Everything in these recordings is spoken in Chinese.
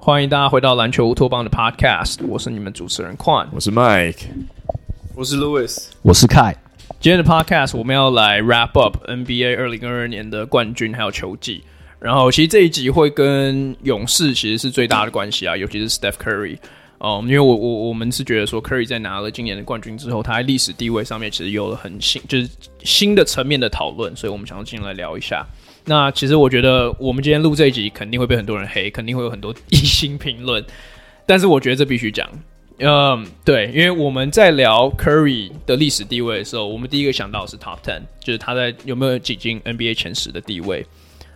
欢迎大家回到篮球乌托邦的 Podcast，我是你们主持人 Quan，我是 Mike，我是 Louis，我是 Kai。今天的 Podcast 我们要来 Wrap Up NBA 二零二二年的冠军还有球季，然后其实这一集会跟勇士其实是最大的关系啊，尤其是 Steph Curry，哦、因为我我我们是觉得说 Curry 在拿了今年的冠军之后，他在历史地位上面其实有了很新就是新的层面的讨论，所以我们想要进来聊一下。那其实我觉得，我们今天录这一集肯定会被很多人黑，肯定会有很多 异星评论。但是我觉得这必须讲，嗯，对，因为我们在聊 Curry 的历史地位的时候，我们第一个想到的是 Top Ten，就是他在有没有挤进 NBA 前十的地位。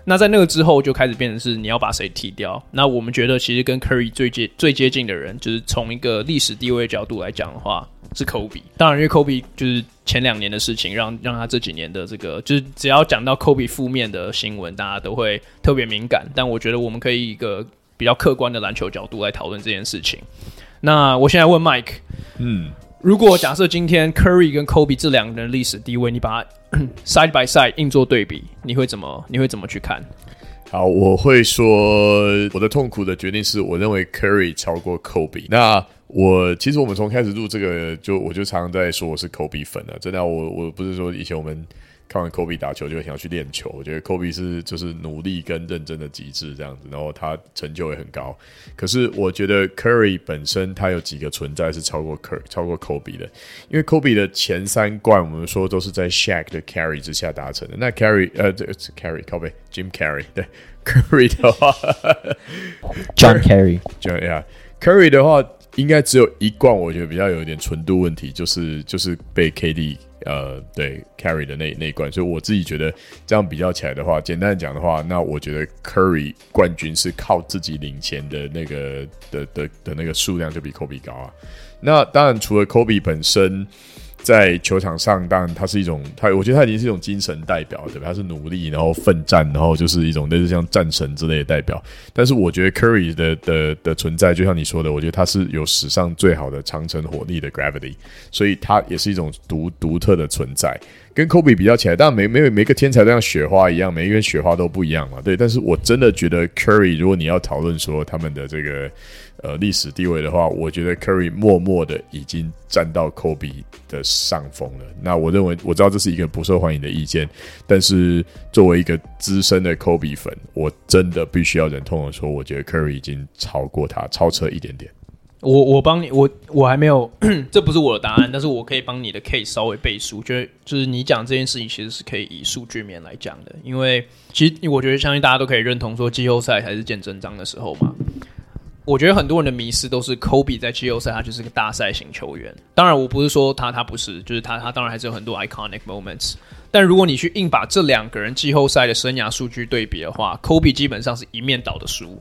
那在那个之后，就开始变成是你要把谁踢掉。那我们觉得，其实跟 Curry 最接最接近的人，就是从一个历史地位角度来讲的话，是 Kobe。当然，因为 Kobe 就是前两年的事情，让让他这几年的这个，就是只要讲到 Kobe 负面的新闻，大家都会特别敏感。但我觉得，我们可以以一个比较客观的篮球角度来讨论这件事情。那我现在问 Mike，嗯。如果假设今天 Curry 跟 Kobe 这两个人历史地位，你把它 side by side 硬做对比，你会怎么？你会怎么去看？好，我会说我的痛苦的决定是我认为 Curry 超过 Kobe。那我其实我们从开始录这个，就我就常常在说我是 Kobe 粉了。真的，我我不是说以前我们。看完 Kobe 打球就会想要去练球，我觉得 Kobe 是就是努力跟认真的极致这样子，然后他成就也很高。可是我觉得 Curry 本身他有几个存在是超过 Curry 超过 Kobe 的，因为 Kobe 的前三冠我们说都是在 Shaq 的 carry 之下达成的。那 Carry 呃，这 Carry Kobe Jim Carry 对 Curry 的话，John Carry，John yeah，Curry 的话应该只有一冠，我觉得比较有一点纯度问题，就是就是被 KD。呃，对，Carry 的那那一关，所以我自己觉得这样比较起来的话，简单讲的话，那我觉得 Curry 冠军是靠自己领钱的那个的的的那个数量就比 Kobe 高啊。那当然，除了 Kobe 本身。在球场上，当然他是一种，他我觉得他已经是一种精神代表，对吧？他是努力，然后奋战，然后就是一种类似像战神之类的代表。但是我觉得 Curry 的的的存在，就像你说的，我觉得他是有史上最好的长城火力的 gravity，所以他也是一种独独特的存在。跟 Kobe 比较起来，当然每每每个天才都像雪花一样，每一个雪花都不一样嘛，对。但是我真的觉得 Curry，如果你要讨论说他们的这个呃历史地位的话，我觉得 Curry 默默的已经站到 Kobe 的上风了。那我认为我知道这是一个不受欢迎的意见，但是作为一个资深的 Kobe 粉，我真的必须要忍痛的说，我觉得 Curry 已经超过他，超车一点点。我我帮你，我我还没有，这不是我的答案，但是我可以帮你的 case 稍微背书，就是就是你讲这件事情其实是可以以数据面来讲的，因为其实我觉得相信大家都可以认同说季后赛才是见真章的时候嘛。我觉得很多人的迷失都是 Kobe 在季后赛他就是个大赛型球员，当然我不是说他他不是，就是他他当然还是有很多 iconic moments，但如果你去硬把这两个人季后赛的生涯数据对比的话，Kobe 基本上是一面倒的输。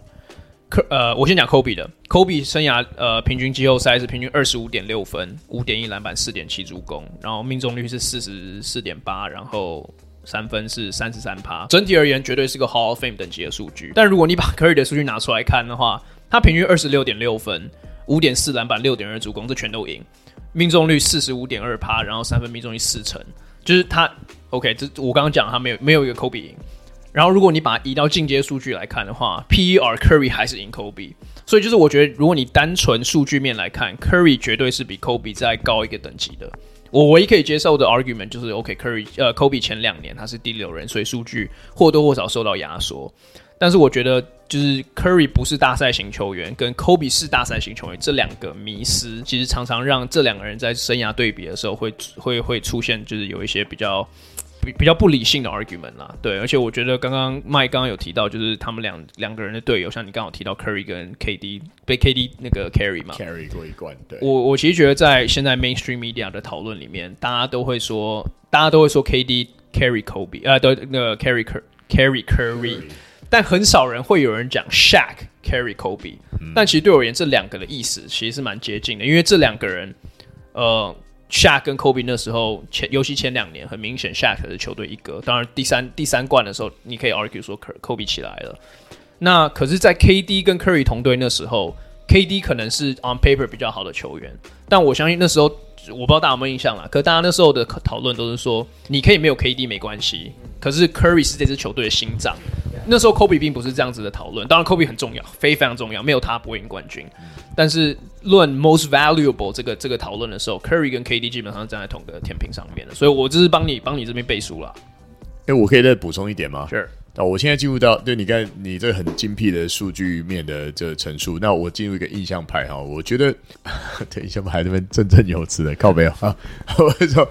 科呃，我先讲 Kobe 的，Kobe 生涯呃平均季后赛是平均二十五点六分，五点一篮板，四点七助攻，然后命中率是四十四点八，然后三分是三十三趴，整体而言绝对是个 Hall of Fame 等级的数据。但如果你把 Curry 的数据拿出来看的话，他平均二十六点六分，五点四篮板，六点二助攻，这全都赢，命中率四十五点二趴，然后三分命中率四成，就是他 OK，这我刚刚讲他没有没有一个 Kobe 赢。然后，如果你把它移到进阶数据来看的话，PER Curry 还是赢 Kobe，所以就是我觉得，如果你单纯数据面来看，Curry 绝对是比 Kobe 再高一个等级的。我唯一可以接受的 argument 就是，OK，Curry，呃，Kobe 前两年他是第六人，所以数据或多或少受到压缩。但是我觉得，就是 Curry 不是大赛型球员，跟 Kobe 是大赛型球员这两个迷失，其实常常让这两个人在生涯对比的时候会会会出现，就是有一些比较。比比较不理性的 argument 啦，对，而且我觉得刚刚麦刚刚有提到，就是他们两两个人的队友，像你刚好提到 Curry 跟 KD 被 KD 那个 carry 嘛，carry 过一关。对，我我其实觉得在现在 mainstream media 的讨论里面，大家都会说，大家都会说 KD carry Kobe，呃，对，那个 carry carry Curry，但很少人会有人讲 Shaq carry Kobe，嗯。但其实对我而言，这两个的意思其实是蛮接近的，因为这两个人，呃。下跟 Kobe 那时候前，尤其前两年，很明显 Shaq 是球队一哥。当然，第三第三冠的时候，你可以 argue 说 Kobe 起来了。那可是，在 KD 跟 Curry 同队那时候 KD 可能是 on paper 比较好的球员，但我相信那时候我不知道大家有没有印象啦。可大家那时候的讨论都是说，你可以没有 KD 没关系，可是 Curry 是这支球队的心脏。那时候 Kobe 并不是这样子的讨论，当然 Kobe 很重要，非非常重要，没有他不会赢冠军。但是论 most valuable 这个这个讨论的时候，Curry 跟 KD 基本上站在同个天平上面的，所以我就是帮你帮你这边背书了。哎，我可以再补充一点吗？是。那我现在进入到对你看你这个很精辟的数据面的这个陈述，那我进入一个印象派哈，我觉得对印象派这边振振有词的靠北啊，我说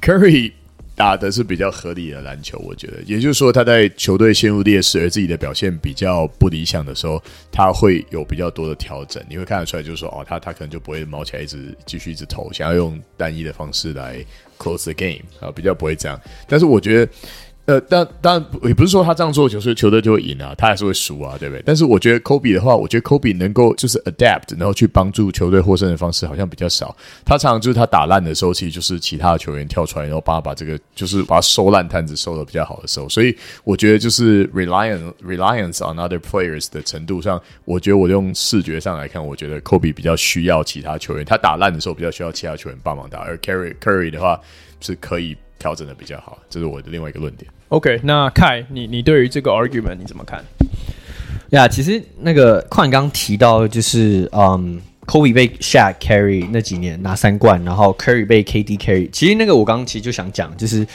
Curry。打的是比较合理的篮球，我觉得，也就是说，他在球队陷入劣势而自己的表现比较不理想的时候，他会有比较多的调整。你会看得出来，就是说，哦，他他可能就不会毛起来一直继续一直投，想要用单一的方式来 close the game 啊，比较不会这样。但是我觉得。呃，但当然也不是说他这样做，就是球队就会赢啊，他还是会输啊，对不对？但是我觉得 Kobe 的话，我觉得 Kobe 能够就是 adapt，然后去帮助球队获胜的方式好像比较少。他常常就是他打烂的时候，其实就是其他的球员跳出来，然后帮他把这个就是把他收烂摊子收的比较好的时候。所以我觉得就是 reliance reliance on other players 的程度上，我觉得我用视觉上来看，我觉得 Kobe 比较需要其他球员，他打烂的时候比较需要其他球员帮忙打，而 Curry Curry 的话是可以调整的比较好，这是我的另外一个论点。OK，那凯，你你对于这个 argument 你怎么看？呀，其实那个矿刚提到就是，嗯，Kobe 被 Shaq carry 那几年拿三冠，然后 Curry 被 KD carry。其实那个我刚刚其实就想讲，就是，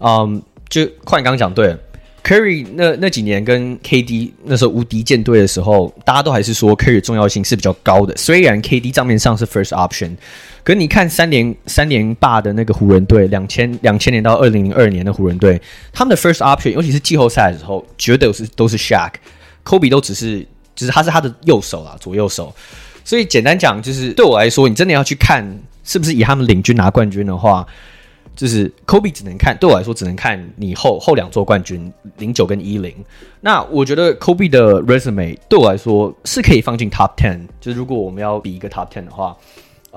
嗯，就矿刚讲对了，Curry 那那几年跟 KD 那时候无敌舰队的时候，大家都还是说 Curry 重要性是比较高的，虽然 KD 账面上是 first option。可是你看三连三连霸的那个湖人队，两千两千年到二零零二年的湖人队，他们的 first option，尤其是季后赛的时候，绝对是都是 Shaq，Kobe 都只是，就是他是他的右手啊，左右手。所以简单讲，就是对我来说，你真的要去看是不是以他们领军拿冠军的话，就是 Kobe 只能看，对我来说只能看你后后两座冠军零九跟一零。那我觉得 Kobe 的 resume 对我来说是可以放进 top ten，就是如果我们要比一个 top ten 的话。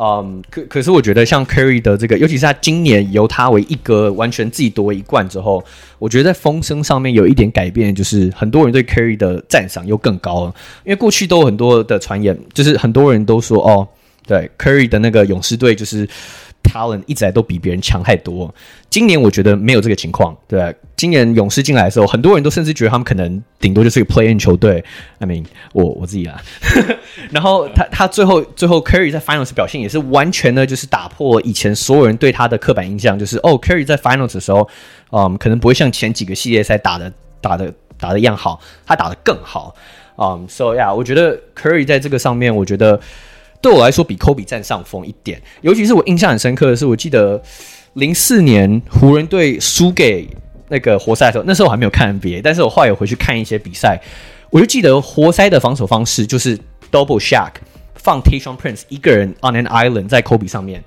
嗯、可可是我觉得像 Curry 的这个，尤其是他今年由他为一哥，完全自己夺一冠之后，我觉得在风声上面有一点改变，就是很多人对 Curry 的赞赏又更高了。因为过去都有很多的传言，就是很多人都说哦，对 Curry 的那个勇士队就是。Talent 一直来都比别人强太多。今年我觉得没有这个情况，对？今年勇士进来的时候，很多人都甚至觉得他们可能顶多就是一个 play-in 球队。I mean，我我自己啊。然后他他最后最后 Curry 在 Finals 表现也是完全的，就是打破以前所有人对他的刻板印象，就是哦，Curry 在 Finals 的时候，嗯，可能不会像前几个系列赛打的打的打的一样好，他打得更好。嗯，So yeah，我觉得 Curry 在这个上面，我觉得。对我来说，比科比占上风一点。尤其是我印象很深刻的是，我记得零四年湖人队输给那个活塞的时候，那时候我还没有看 NBA，但是我后来有回去看一些比赛，我就记得活塞的防守方式就是 Double Shaq 放 Tayshaun Prince 一个人 on an island 在科比上面，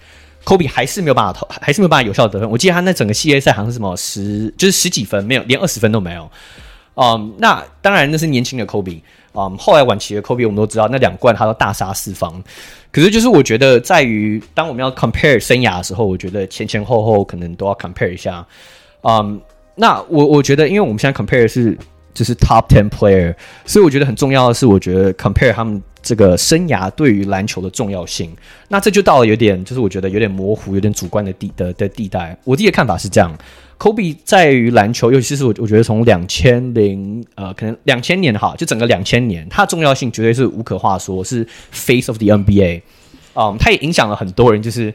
科比还是没有办法投，还是没有办法有效得分。我记得他那整个系列赛好像是什么十，就是十几分，没有连二十分都没有。嗯，那当然那是年轻的科比。嗯、后来晚期的 Kobe 我们都知道，那两冠他都大杀四方。可是就是我觉得，在于当我们要 compare 生涯的时候，我觉得前前后后可能都要 compare 一下。嗯、那我我觉得，因为我们现在 compare 是就是 top ten player，所以我觉得很重要的是，我觉得 compare 他们这个生涯对于篮球的重要性。那这就到了有点，就是我觉得有点模糊、有点主观的地的的地带。我自己的看法是这样。Kobe 在于篮球，尤其是我，我觉得从两千零呃，可能两千年哈，就整个两千年，它的重要性绝对是无可话说，是 face of the NBA。嗯，它也影响了很多人，就是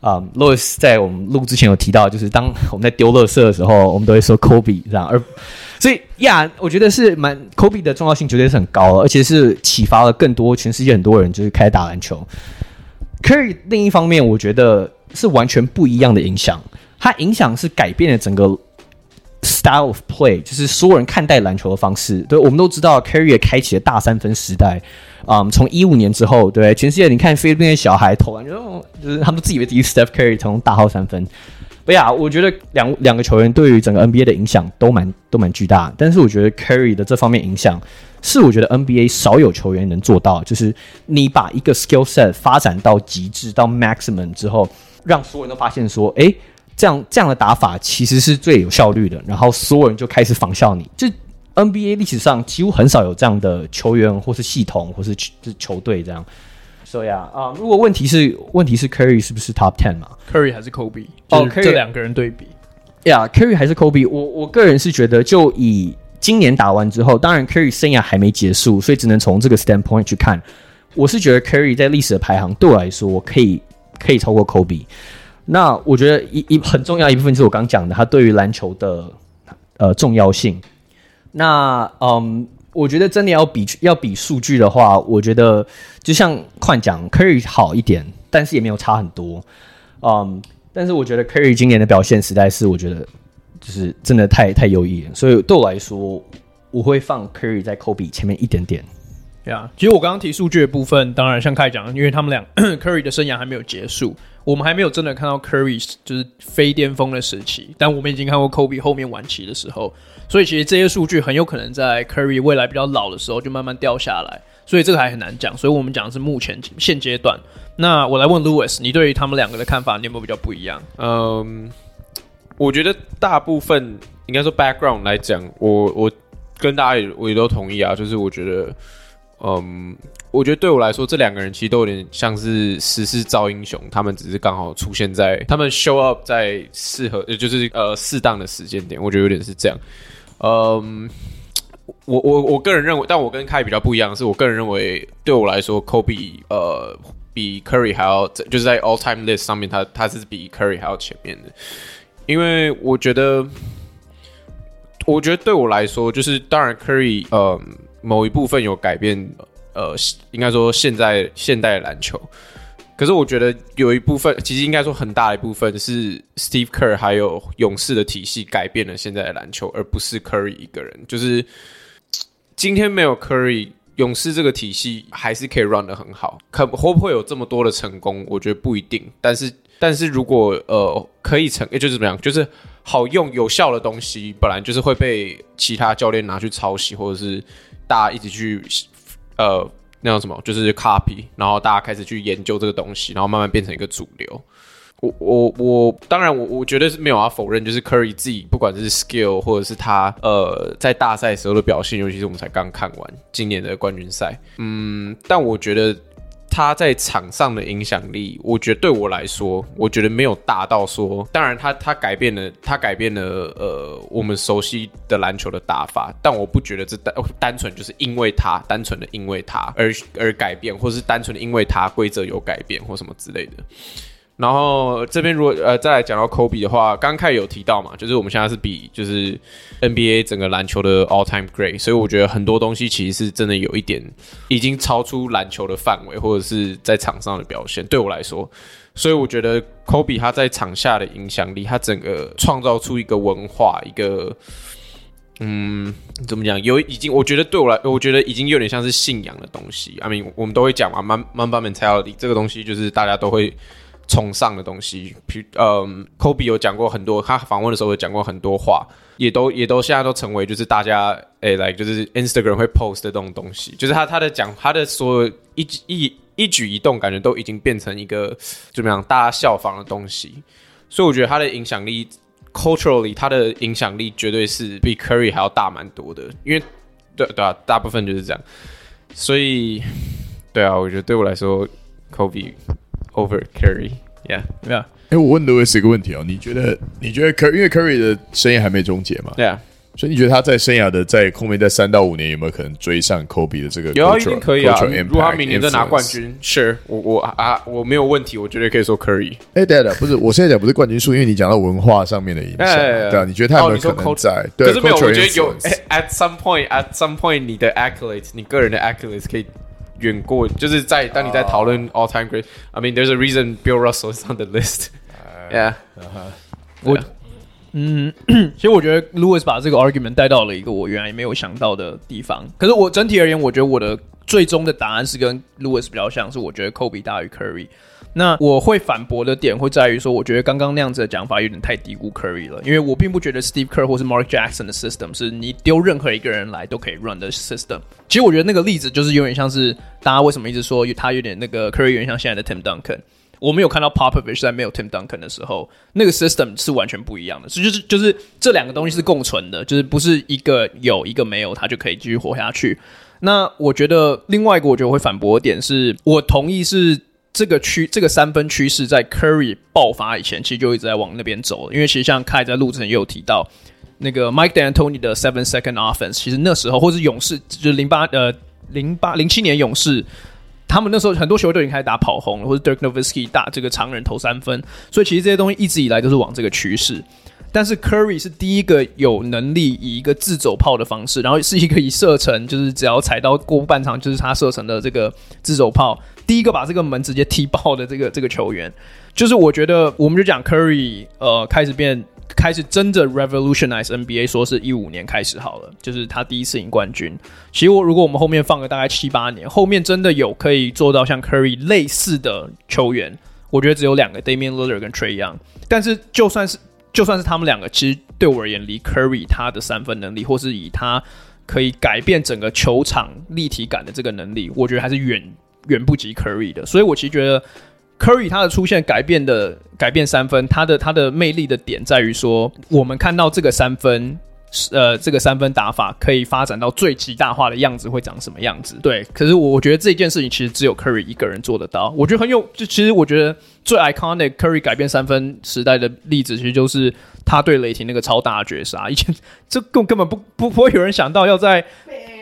嗯，Louis 在我们录之前有提到，就是当我们在丢垃圾的时候，我们都会说 Kobe 这样，而所以呀，我觉得是蛮 Kobe 的重要性绝对是很高，而且是启发了更多全世界很多人就是开始打篮球。Curry 另一方面，我觉得是完全不一样的影响。它影响是改变了整个 style of play，就是所有人看待篮球的方式。对，我们都知道，Curry 也开启了大三分时代。嗯，从一五年之后，对全世界，你看菲律宾的小孩投篮，就是他们自以为自己 Steph Curry 从大号三分。不呀，我觉得两两个球员对于整个 NBA 的影响都蛮都蛮巨大。但是我觉得 Curry 的这方面影响，是我觉得 NBA 少有球员能做到，就是你把一个 skill set 发展到极致到 maximum 之后，让所有人都发现说，诶。这样这样的打法其实是最有效率的，然后所有人就开始仿效你。就 NBA 历史上几乎很少有这样的球员，或是系统，或是球球队这样。所以啊，啊，如果问题是问题是 Curry 是不是 Top Ten 嘛？Curry 还是 Kobe？哦，这两个人对比，呀、yeah,，Curry 还是 Kobe？我我个人是觉得，就以今年打完之后，当然 Curry 生涯还没结束，所以只能从这个 standpoint 去看。我是觉得 Curry 在历史的排行对我来说可以可以超过 Kobe。那我觉得一一很重要一部分就是我刚讲的，他对于篮球的呃重要性。那嗯，我觉得真的要比要比数据的话，我觉得就像快讲 Curry 好一点，但是也没有差很多。嗯，但是我觉得 Curry 今年的表现实在是我觉得就是真的太太优异了，所以对我来说，我会放 Curry 在 Kobe 前面一点点。对啊，其实我刚刚提数据的部分，当然像开讲，因为他们俩 Curry 的生涯还没有结束，我们还没有真的看到 Curry 就是非巅峰的时期，但我们已经看过 Kobe 后面晚期的时候，所以其实这些数据很有可能在 Curry 未来比较老的时候就慢慢掉下来，所以这个还很难讲，所以我们讲的是目前现阶段。那我来问 Louis，你对于他们两个的看法，你有没有比较不一样？嗯，我觉得大部分应该说 background 来讲，我我跟大家也我也都同意啊，就是我觉得。嗯，我觉得对我来说，这两个人其实都有点像是时势造英雄，他们只是刚好出现在他们 show up 在适合，也就是呃适当的时间点。我觉得有点是这样。嗯，我我我个人认为，但我跟凯比较不一样的是，我个人认为对我来说，Kobe 呃比 Curry 还要，就是在 all time list 上面，他他是比 Curry 还要前面的，因为我觉得，我觉得对我来说，就是当然 Curry 嗯。某一部分有改变，呃，应该说现在现代篮球。可是我觉得有一部分，其实应该说很大一部分是 Steve Kerr 还有勇士的体系改变了现在的篮球，而不是 Curry 一个人。就是今天没有 Curry，勇士这个体系还是可以 run 得很好。可会不会有这么多的成功？我觉得不一定。但是，但是如果呃可以成，也就是怎么样，就是好用有效的东西，本来就是会被其他教练拿去抄袭，或者是。大家一起去，呃，那叫什么？就是 copy，然后大家开始去研究这个东西，然后慢慢变成一个主流。我我我，当然我我觉得是没有要否认，就是 Curry 自己不管是 skill 或者是他呃在大赛时候的表现，尤其是我们才刚看完今年的冠军赛，嗯，但我觉得。他在场上的影响力，我觉得对我来说，我觉得没有大到说。当然他，他改变了，他改变了呃我们熟悉的篮球的打法，但我不觉得这单单纯就是因为他，单纯的因为他而而改变，或是单纯的因为他规则有改变或什么之类的。然后这边如果呃再来讲到 Kobe 的话，刚开始有提到嘛，就是我们现在是比就是 NBA 整个篮球的 All Time Great，所以我觉得很多东西其实是真的有一点已经超出篮球的范围，或者是在场上的表现。对我来说，所以我觉得 Kobe 他在场下的影响力，他整个创造出一个文化，一个嗯怎么讲，有已经我觉得对我来，我觉得已经有点像是信仰的东西。I mean 我们都会讲嘛，Mamba mentality 这个东西就是大家都会。崇尚的东西，比嗯，Kobe 有讲过很多，他访问的时候有讲过很多话，也都也都现在都成为就是大家诶，来、欸、就是 Instagram 会 post 的这种东西，就是他他的讲他的所有一一一举一动，感觉都已经变成一个怎么样大家效仿的东西，所以我觉得他的影响力 culturally 他的影响力绝对是比 Curry 还要大蛮多的，因为对对啊，大部分就是这样，所以对啊，我觉得对我来说 Kobe。Over Curry，yeah，yeah。哎，我问 Louis 一个问题哦，你觉得你觉得 Curry 因为 Curry 的生涯还没终结嘛？对啊，所以你觉得他在生涯的在后面在三到五年有没有可能追上 Kobe 的这个？有啊，一定可以啊。如果他明年再拿冠军，Sure，我我啊我没有问题，我绝对可以说 Curry。哎，对的，不是，我现在讲不是冠军数，因为你讲到文化上面的影响，对啊，你觉得他有没有可能在？可是没有，我觉得有。At some point，at some point，你的 accolades，你个人的 accolades 可以。远过，就是在当你在讨论 all time great，I mean there's a reason Bill Russell is on the list，yeah，我，嗯，其实我觉得 Louis 把这个 argument 带到了一个我原来也没有想到的地方。可是我整体而言，我觉得我的 最终的答案是跟 Louis 比较像，是我觉得 Kobe 大于 Curry。那我会反驳的点会在于说，我觉得刚刚那样子的讲法有点太低估 Curry 了，因为我并不觉得 Steve Kerr 或是 Mark Jackson 的 system 是你丢任何一个人来都可以 run 的 system。其实我觉得那个例子就是有点像是大家为什么一直说他有点那个 Curry 有点像现在的 Tim Duncan。我没有看到 Popovich 在没有 Tim Duncan 的时候，那个 system 是完全不一样的。所以就是就是这两个东西是共存的，就是不是一个有一个没有，它就可以继续活下去。那我觉得另外一个我觉得会反驳的点是，我同意是这个趋这个三分趋势在 Curry 爆发以前，其实就一直在往那边走。因为其实像 Kai 在录之前也有提到，那个 Mike D'Antoni 的 Seven Second Offense，其实那时候或是勇士就是零八呃零八零七年勇士。他们那时候很多球队已经开始打跑轰了，或者 Dirk Nowitzki 打这个长人投三分，所以其实这些东西一直以来都是往这个趋势。但是 Curry 是第一个有能力以一个自走炮的方式，然后是一个以射程就是只要踩到过半场就是他射程的这个自走炮，第一个把这个门直接踢爆的这个 这个球员，就是我觉得我们就讲 Curry 呃开始变。开始真的 revolutionize NBA，说是一五年开始好了，就是他第一次赢冠军。其实我如果我们后面放个大概七八年，后面真的有可以做到像 Curry 类似的球员，我觉得只有两个 Damian Lillard 跟 Trae Young。但是就算是就算是他们两个，其实对我而言，离 Curry 他的三分能力，或是以他可以改变整个球场立体感的这个能力，我觉得还是远远不及 Curry 的。所以我其实觉得。Curry 他的出现改变的改变三分，他的他的魅力的点在于说，我们看到这个三分，呃，这个三分打法可以发展到最极大化的样子会长什么样子？对，可是我我觉得这件事情其实只有 Curry 一个人做得到。我觉得很有，就其实我觉得最 iconic Curry 改变三分时代的例子，其实就是他对雷霆那个超大的绝杀。以前这根根本不不不会有人想到要在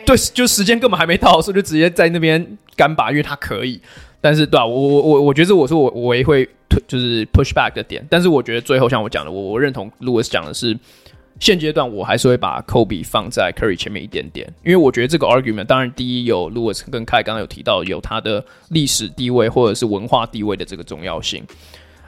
对，就时间根本还没到的时候就直接在那边干拔，因为他可以。但是对啊，我我我我觉得这我是我我也会推就是 push back 的点。但是我觉得最后像我讲的，我我认同 Louis 讲的是，现阶段我还是会把 Kobe 放在 Curry 前面一点点，因为我觉得这个 argument 当然第一有 Louis 跟 k 刚刚有提到有他的历史地位或者是文化地位的这个重要性。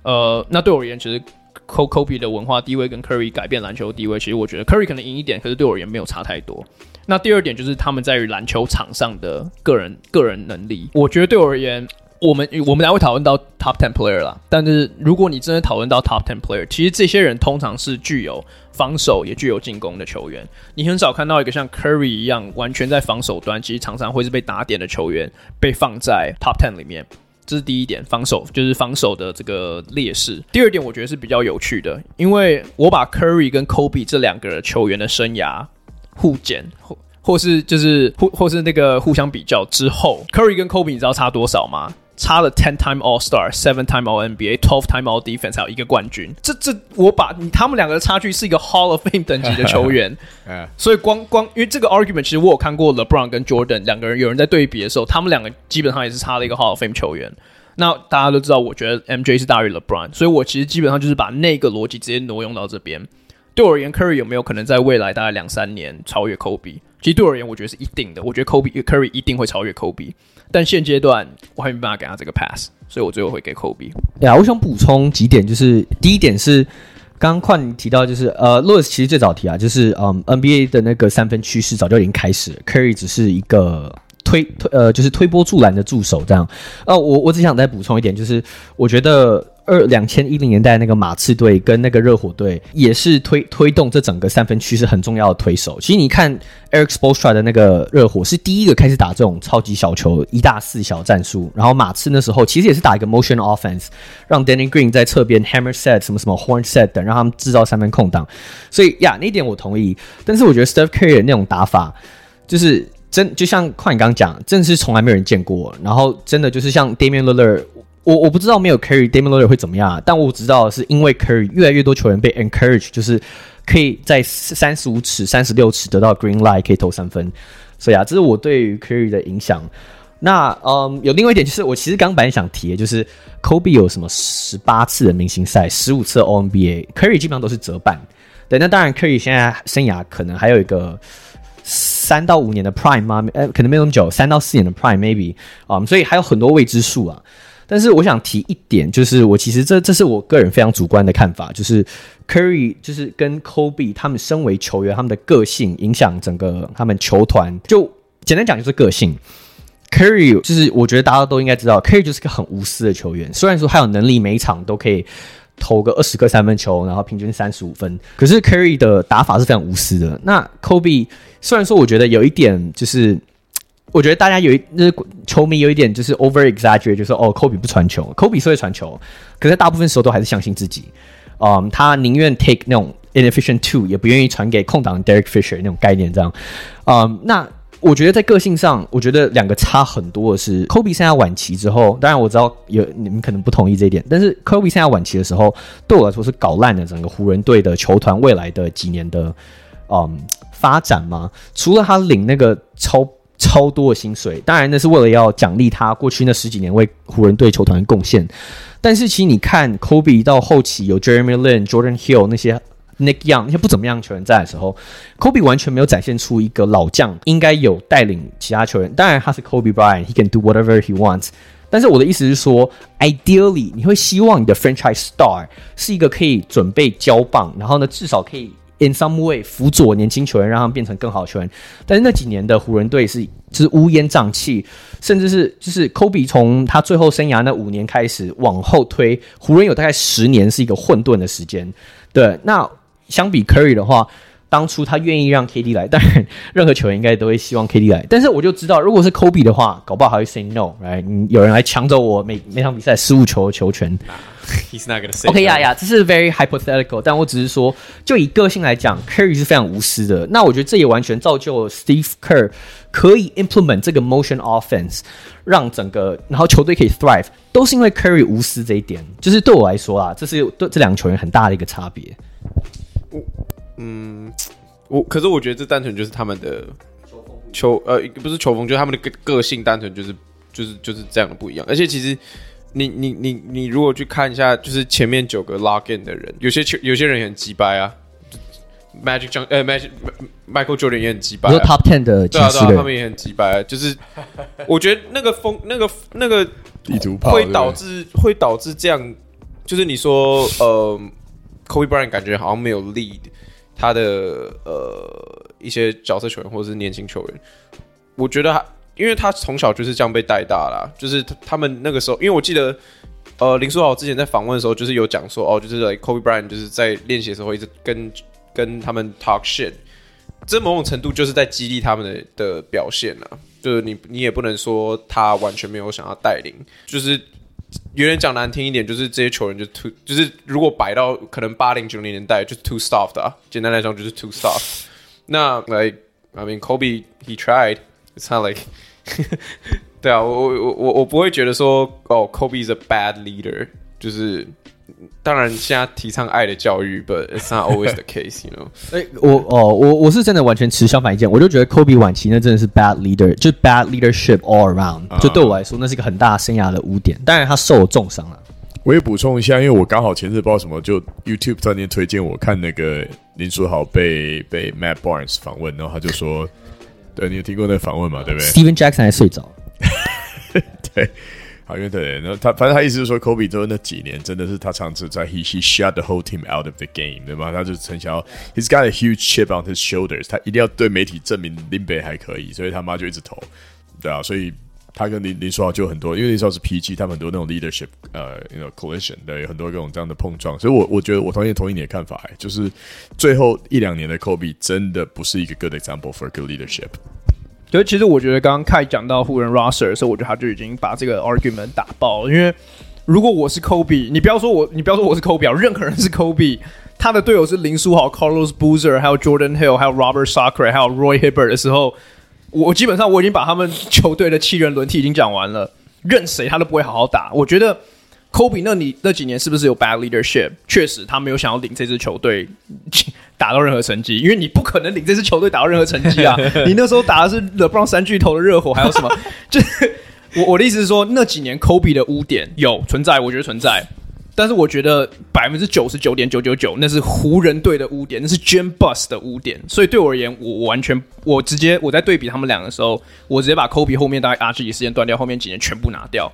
呃，那对我而言，其实 Kobe 的文化地位跟 Curry 改变篮球地位，其实我觉得 Curry 可能赢一点，可是对我而言没有差太多。那第二点就是他们在于篮球场上的个人个人能力，我觉得对我而言。我们我们俩会讨论到 top ten player 啦，但是如果你真的讨论到 top ten player，其实这些人通常是具有防守也具有进攻的球员。你很少看到一个像 Curry 一样完全在防守端，其实常常会是被打点的球员被放在 top ten 里面。这是第一点，防守就是防守的这个劣势。第二点，我觉得是比较有趣的，因为我把 Curry 跟 Kobe 这两个球员的生涯互减，或或是就是或或是那个互相比较之后，Curry 跟 Kobe 你知道差多少吗？差了 ten time All Star, seven time All NBA, twelve time All Defense，还有一个冠军。这这，我把你他们两个的差距是一个 Hall of Fame 等级的球员。所以光光因为这个 argument，其实我有看过 LeBron 跟 Jordan 两个人有人在对比的时候，他们两个基本上也是差了一个 Hall of Fame 球员。那大家都知道，我觉得 MJ 是大于 LeBron，所以我其实基本上就是把那个逻辑直接挪用到这边。对我而言，Curry 有没有可能在未来大概两三年超越 Kobe？其实对我而言，我觉得是一定的。我觉得 Kobe Curry 一定会超越 Kobe。但现阶段我还没办法给他这个 pass，所以我最后会给 Kobe。呀我想补充几点，就是第一点是刚刚宽提到，就是呃 los 其实最早提啊，就是嗯，NBA 的那个三分趋势早就已经开始了，Curry 只是一个推推呃，就是推波助澜的助手这样。呃，我我只想再补充一点，就是我觉得。二两千一零年代那个马刺队跟那个热火队也是推推动这整个三分区是很重要的推手。其实你看，Eric Spoelstra 的那个热火是第一个开始打这种超级小球一大四小战术，然后马刺那时候其实也是打一个 motion offense，让 Danny Green 在侧边 hammer set 什么什么 horn set 等，让他们制造三分空档。所以呀，那一点我同意。但是我觉得 Steph Curry 那种打法，就是真就像快你刚讲，真的是从来没有人见过。然后真的就是像 Damian Lillard。我我不知道没有 Curry Damian Lillard 会怎么样，但我知道是因为 Curry 越来越多球员被 encourage，就是可以在三十五尺、三十六尺得到 green light 可以投三分，所以啊，这是我对于 Curry 的影响。那嗯，有另外一点就是，我其实刚本来想提的，就是 Kobe 有什么十八次的明星赛，十五次的 All NBA，Curry 基本上都是折半。对，那当然 Curry 现在生涯可能还有一个三到五年的 Prime 吗？呃，可能没那么久，三到四年的 Prime maybe 啊、嗯，所以还有很多未知数啊。但是我想提一点，就是我其实这这是我个人非常主观的看法，就是 Curry 就是跟 Kobe 他们身为球员，他们的个性影响整个他们球团。就简单讲就是个性，Curry 就是我觉得大家都应该知道，Curry 就是个很无私的球员。虽然说他有能力每一场都可以投个二十个三分球，然后平均三十五分，可是 Curry 的打法是非常无私的。那 Kobe 虽然说我觉得有一点就是。我觉得大家有一就是球迷有一点就是 over exaggerate，就是哦 Kobe 不传球，Kobe 是会传球，可是大部分时候都还是相信自己。嗯，他宁愿 take 那种 inefficient two，也不愿意传给空档 Derek Fisher 那种概念这样。嗯，那。我觉得在个性上，我觉得两个差很多的是，Kobe 现在晚期之后，当然我知道有你们可能不同意这一点，但是 Kobe 现在晚期的时候，对我来说是搞烂了整个湖人队的球团未来的几年的嗯发展嘛。除了他领那个超超多的薪水，当然那是为了要奖励他过去那十几年为湖人队球团贡献，但是其实你看 Kobe 到后期有 Jeremy Lin、Jordan Hill 那些。Nick Young 那些不怎么样球员在的时候，Kobe 完全没有展现出一个老将应该有带领其他球员。当然他是 Kobe Bryant，he can do whatever he wants。但是我的意思是说，ideally 你会希望你的 franchise star 是一个可以准备交棒，然后呢至少可以 in some way 辅佐年轻球员，让他们变成更好的球员。但是那几年的湖人队是就是乌烟瘴气，甚至是就是 Kobe 从他最后生涯那五年开始往后推，湖人有大概十年是一个混沌的时间。对，那。相比 Curry 的话，当初他愿意让 KD 来，当然任何球员应该都会希望 KD 来。但是我就知道，如果是 Kobe 的话，搞不好还会 say no，right？你有人来抢走我每每场比赛失误球的球权。He's not gonna say。OK 呀呀，这是 very hypothetical。但我只是说，就以个性来讲，Curry 是非常无私的。那我觉得这也完全造就了 Steve Kerr 可以 implement 这个 motion offense，让整个然后球队可以 thrive，都是因为 Curry 无私这一点。就是对我来说啊，这是对这两个球员很大的一个差别。嗯，我可是我觉得这单纯就是他们的球呃，不是球风，就是他们的个个性，单纯就是就是就是这样的不一样。而且其实你你你你如果去看一下，就是前面九个 lock in 的人，有些球有些人也很鸡掰啊，Magic John 呃 Magic Michael Jordan 也很鸡掰，Top Ten 的对啊对啊，他们也很鸡掰，啊，就是我觉得那个风那个那个地图炮会导致会导致这样，就是你说呃。Kobe Bryant 感觉好像没有 lead 他的呃一些角色球员或者是年轻球员，我觉得他因为他从小就是这样被带大啦，就是他们那个时候，因为我记得呃林书豪之前在访问的时候，就是有讲说哦，就是 like Kobe Bryant 就是在练习的时候一直跟跟他们 talk shit，这某种程度就是在激励他们的的表现啊，就是你你也不能说他完全没有想要带领，就是。有点讲难听一点，就是这些球员就 too，就是如果摆到可能八零九零年代，就是 too soft 啊。简单来讲，就是 too soft。那 like I mean Kobe he tried. It's not like 对啊，我我我我不会觉得说哦，Kobe is a bad leader，就是。当然，现在提倡爱的教育，but it's not always the case，you know。哎、欸，我哦，我我是真的完全持相反意见，我就觉得 Kobe 晚期那真的是 bad leader，就 bad leadership all around，、uh, 就对我来说那是一个很大生涯的污点。当然，他受了重伤了。我也补充一下，因为我刚好前日不知道什么，就 YouTube 突然推荐我看那个林书豪被被 Matt Barnes 访问，然后他就说：“对，你有听过那个访问吗？对不对？”Steven Jackson 还睡着。对。好，因为对，那他反正他意思是说，Kobe 之后那几年真的是他尝试在 he he shut the whole team out of the game，对吧？他就很想要，he's got a huge chip on his shoulders，他一定要对媒体证明林北还可以，所以他妈就一直投，对啊，所以他跟林林书豪就很多，因为林书豪是 PG，他们很多那种 leadership，呃，you know collision，对，有很多各种这样的碰撞，所以我我觉得我同意同意你的看法，哎，就是最后一两年的 Kobe 真的不是一个 good example for good leadership。所以其实我觉得刚刚凯讲到湖人 roster 的时候，我觉得他就已经把这个 argument 打爆了。因为如果我是 Kobe，你不要说我，你不要说我是 Kobe，任何人是 Kobe，他的队友是林书豪、Carlos Boozer，还有 Jordan Hill，还有 Robert Sacre，还有 Roy Hibbert 的时候，我基本上我已经把他们球队的七人轮替已经讲完了，任谁他都不会好好打。我觉得。Kobe，那你那几年是不是有 bad leadership？确实，他没有想要领这支球队 打到任何成绩，因为你不可能领这支球队打到任何成绩啊！你那时候打的是 LeBron 三巨头的热火，还有什么？就是我我的意思是说，那几年 Kobe 的污点有存在，我觉得存在，但是我觉得百分之九十九点九九九那是湖人队的污点，那是 Jim Buss 的污点。所以对我而言，我我完全我直接我在对比他们两个的时候，我直接把 Kobe 后面大概 RG 时间断掉，后面几年全部拿掉。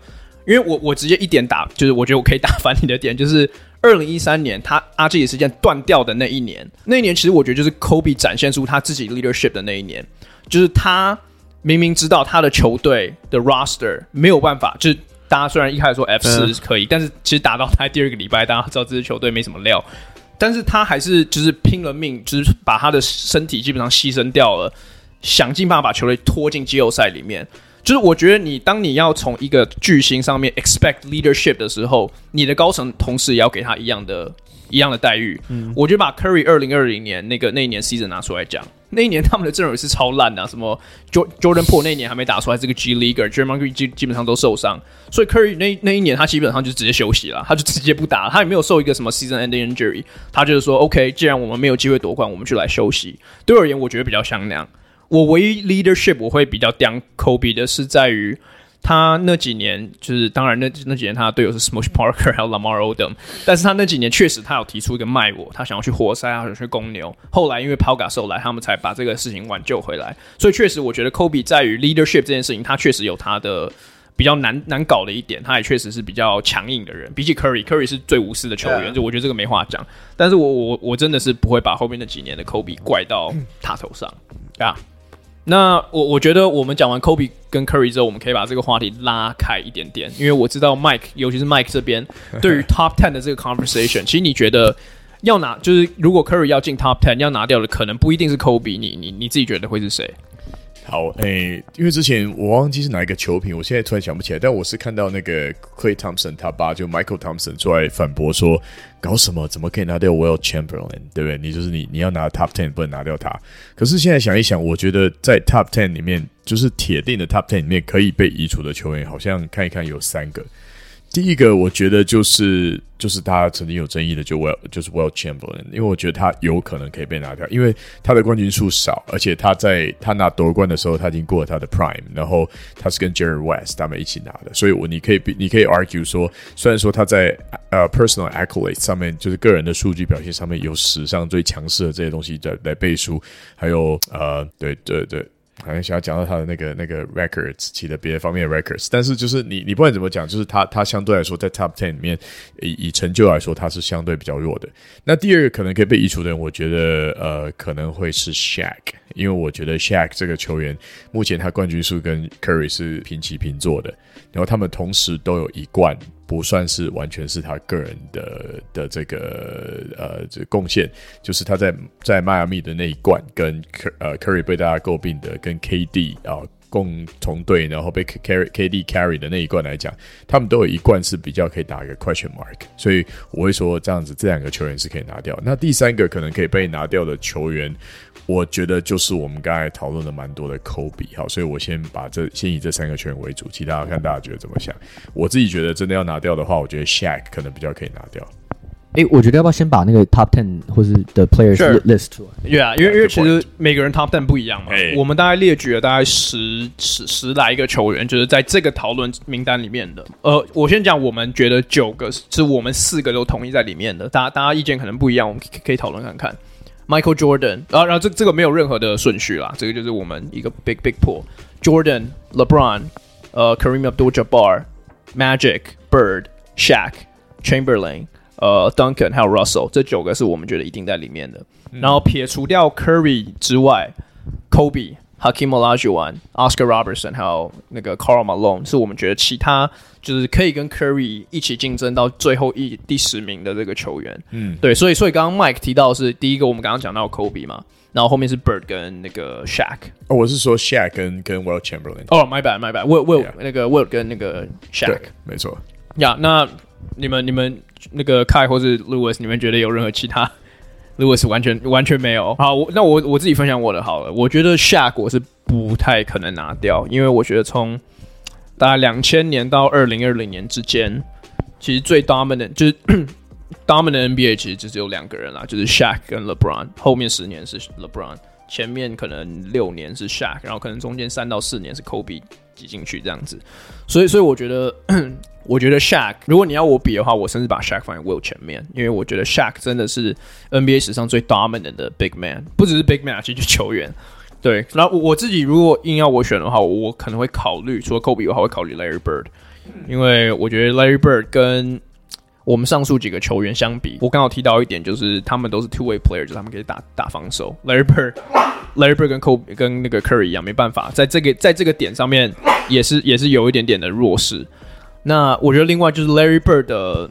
因为我我直接一点打，就是我觉得我可以打翻你的点，就是二零一三年他 RJ 时间断掉的那一年，那一年其实我觉得就是 Kobe 展现出他自己 leadership 的那一年，就是他明明知道他的球队的 roster 没有办法，就是大家虽然一开始说 F 四是可以，嗯、但是其实打到他第二个礼拜，大家知道这支球队没什么料，但是他还是就是拼了命，就是把他的身体基本上牺牲掉了。想尽办法把球队拖进季后赛里面。就是我觉得你当你要从一个巨星上面 expect leadership 的时候，你的高层同时也要给他一样的、一样的待遇。嗯，我觉得把 Curry 二零二零年那个那一年 season 拿出来讲，那一年他们的阵容也是超烂的、啊，什么 Jordan Poole 那一年还没打出来，这个 G Leaguer，Draymond Green 基基本上都受伤，所以 Curry 那那一年他基本上就直接休息了，他就直接不打了，他也没有受一个什么 season ending injury，他就是说 OK，既然我们没有机会夺冠，我们就来休息。对我而言，我觉得比较像那样。我唯一 leadership 我会比较 down Kobe 的是在于他那几年，就是当然那那几年他的队友是 Smush Parker 还有 Lamar Odom，但是他那几年确实他有提出一个卖我，他想要去活塞，他想去公牛。后来因为 Pau Gasol 来，他们才把这个事情挽救回来。所以确实，我觉得 Kobe 在于 leadership 这件事情，他确实有他的比较难难搞的一点，他也确实是比较强硬的人。比起 Curry，Curry 是最无私的球员，就我觉得这个没话讲。但是我我我真的是不会把后面那几年的 Kobe 怪到他头上啊。那我我觉得我们讲完 Kobe 跟 Curry 之后，我们可以把这个话题拉开一点点，因为我知道 Mike，尤其是 Mike 这边 对于 Top Ten 的这个 conversation，其实你觉得要拿，就是如果 Curry 要进 Top Ten，要拿掉的可能不一定是 Kobe，你你你自己觉得会是谁？好，诶、因为之前我忘记是哪一个球评，我现在突然想不起来。但我是看到那个 Clay Thompson 他爸就 Michael Thompson 出来反驳说，搞什么？怎么可以拿掉 Will Chamberlain？对不对？你就是你，你要拿 Top Ten 不能拿掉他。可是现在想一想，我觉得在 Top Ten 里面，就是铁定的 Top Ten 里面可以被移除的球员，好像看一看有三个。第一个，我觉得就是就是他曾经有争议的，就 Well，就是 Well Chamberlain，因为我觉得他有可能可以被拿掉，因为他的冠军数少，而且他在他拿夺冠的时候，他已经过了他的 Prime，然后他是跟 Jerry West 他们一起拿的，所以我你可以你可以 argue 说，虽然说他在呃 personal accolades 上面，就是个人的数据表现上面有史上最强势的这些东西在来背书，还有呃对对对。好像想要讲到他的那个那个 records，其他别的方面的 records，但是就是你你不管怎么讲，就是他他相对来说在 top ten 里面以以成就来说，他是相对比较弱的。那第二个可能可以被移除的人，我觉得呃可能会是 Shaq，因为我觉得 Shaq 这个球员目前他冠军数跟 Curry 是平起平坐的，然后他们同时都有一冠。不算是完全是他个人的的这个呃这贡献，就是他在在迈阿密的那一冠，跟呃 Curry 被大家诟病的，跟 KD 啊、共同队，然后被 carry KD carry 的那一冠来讲，他们都有一冠是比较可以打一个 question mark，所以我会说这样子这两个球员是可以拿掉。那第三个可能可以被拿掉的球员。我觉得就是我们刚才讨论的蛮多的科比，好，所以我先把这先以这三个球员为主，其他看大家觉得怎么想。我自己觉得真的要拿掉的话，我觉得 Shaq 可能比较可以拿掉。哎，我觉得要不要先把那个 Top Ten 或是的 Players list 出来？对啊，因为因为其实每个人 Top Ten 不一样嘛。我们大概列举了大概十十十来个球员，就是在这个讨论名单里面的。呃，我先讲，我们觉得九个是我们四个都同意在里面的。大家大家意见可能不一样，我们可以讨论看看。Michael Jordan，然后然后这这个没有任何的顺序啦，这个就是我们一个 big big pool。Jordan、LeBron、呃 Kareem Abdul-Jabbar、Magic、Bird、Shaq、Chamberlain、呃 Duncan 还有 Russell，这九个是我们觉得一定在里面的。嗯、然后撇除掉 Curry 之外，Kobe。Hakeem Olajuwon、Oscar Robertson，还有那个 Karl Malone，是我们觉得其他就是可以跟 Curry 一起竞争到最后一第十名的这个球员。嗯，对，所以所以刚刚 Mike 提到的是第一个，我们刚刚讲到 Kobe 嘛，然后后面是 Bird 跟那个 Shaq。哦，我是说 Shaq 跟跟 Will Chamberlain。哦，My bad，My bad，Will Will 那个 Will 跟那个 Shaq，没错。呀，yeah, 那你们你们那个 Kai 或是 Lewis，你们觉得有任何其他？如果是完全完全没有好，我那我我自己分享我的好了。我觉得 Shaq 我是不太可能拿掉，因为我觉得从大概两千年到二零二零年之间，其实最 dominant 就是 dominant NBA 其实就只有两个人啦，就是 Shaq 跟 LeBron。后面十年是 LeBron，前面可能六年是 Shaq，然后可能中间三到四年是 Kobe 挤进去这样子。所以所以我觉得。我觉得 Shaq，如果你要我比的话，我甚至把 Shaq 放在 Will 前面，因为我觉得 Shaq 真的是 NBA 史上最 dominant 的 big man，不只是 big man，其实球员。对，然后我自己如果硬要我选的话，我可能会考虑除了 Kobe 的话，会考虑 Larry Bird，因为我觉得 Larry Bird 跟我们上述几个球员相比，我刚好提到一点，就是他们都是 two way player，就是他们可以打打防守。Larry Bird，Larry Bird 跟 Kobe 跟那个 Curry 一样，没办法，在这个在这个点上面也是也是有一点点的弱势。那我觉得另外就是 Larry Bird 的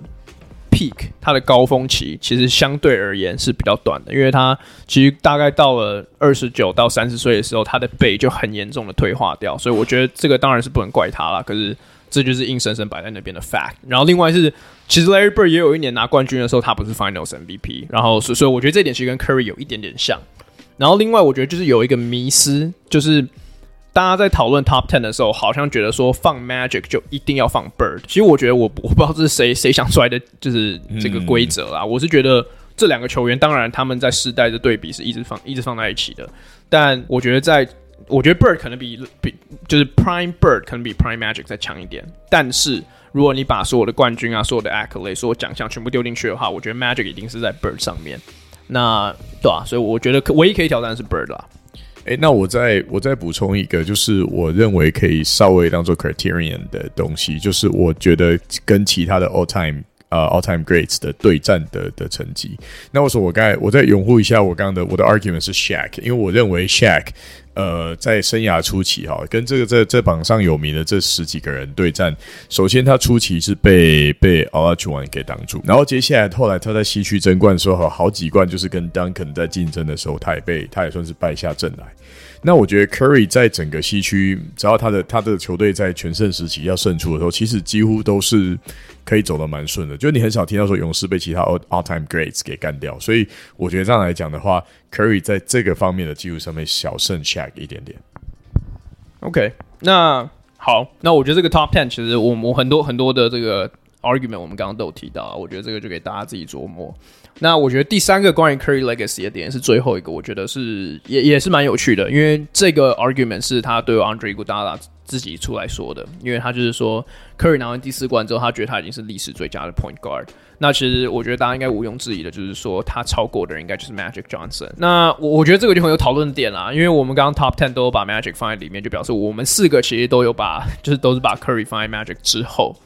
peak，他的高峰期其实相对而言是比较短的，因为他其实大概到了二十九到三十岁的时候，他的背就很严重的退化掉，所以我觉得这个当然是不能怪他了。可是这就是硬生生摆在那边的 fact。然后另外是，其实 Larry Bird 也有一年拿冠军的时候，他不是 Finals MVP，然后所以所以我觉得这点其实跟 Curry 有一点点像。然后另外我觉得就是有一个迷思，就是。大家在讨论 Top Ten 的时候，好像觉得说放 Magic 就一定要放 Bird。其实我觉得我我不知道这是谁谁想出来的，就是这个规则啦。嗯、我是觉得这两个球员，当然他们在世代的对比是一直放一直放在一起的。但我觉得在，我觉得 Bird 可能比比就是 Prime Bird 可能比 Prime Magic 再强一点。但是如果你把所有的冠军啊、所有的 Accolade、所有奖项全部丢进去的话，我觉得 Magic 一定是在 Bird 上面。那对啊，所以我觉得可唯一可以挑战的是 Bird 啦。哎，那我再我再补充一个，就是我认为可以稍微当做 criterion 的东西，就是我觉得跟其他的 all time 呃 all time greats 的对战的的成绩。那我说我刚我再拥护一下我刚刚的我的 argument 是 Shaq，因为我认为 Shaq。呃，在生涯初期哈，跟这个这这榜上有名的这十几个人对战，首先他初期是被被 Olajuwon 给挡住，然后接下来后来他在西区争冠的时候，好几冠就是跟 Duncan 在竞争的时候，他也被他也算是败下阵来。那我觉得 Curry 在整个西区，只要他的他的球队在全盛时期要胜出的时候，其实几乎都是可以走得蛮顺的。就你很少听到说勇士被其他 All-time greats 给干掉，所以我觉得这样来讲的话，Curry 在这个方面的技术上面小胜 Shaq 一点点。OK，那好，那我觉得这个 Top Ten 其实我我很多很多的这个 argument 我们刚刚都有提到，我觉得这个就给大家自己琢磨。那我觉得第三个关于 Curry Legacy 的点是最后一个，我觉得是也也是蛮有趣的，因为这个 argument 是他对 Andre Iguodala 自己出来说的，因为他就是说 Curry 拿完第四冠之后，他觉得他已经是历史最佳的 Point Guard。那其实我觉得大家应该毋庸置疑的，就是说他超过的人应该就是 Magic Johnson。那我我觉得这个就很有讨论点啦，因为我们刚刚 Top Ten 都有把 Magic 放在里面，就表示我们四个其实都有把，就是都是把 Curry 放在 Magic 之后。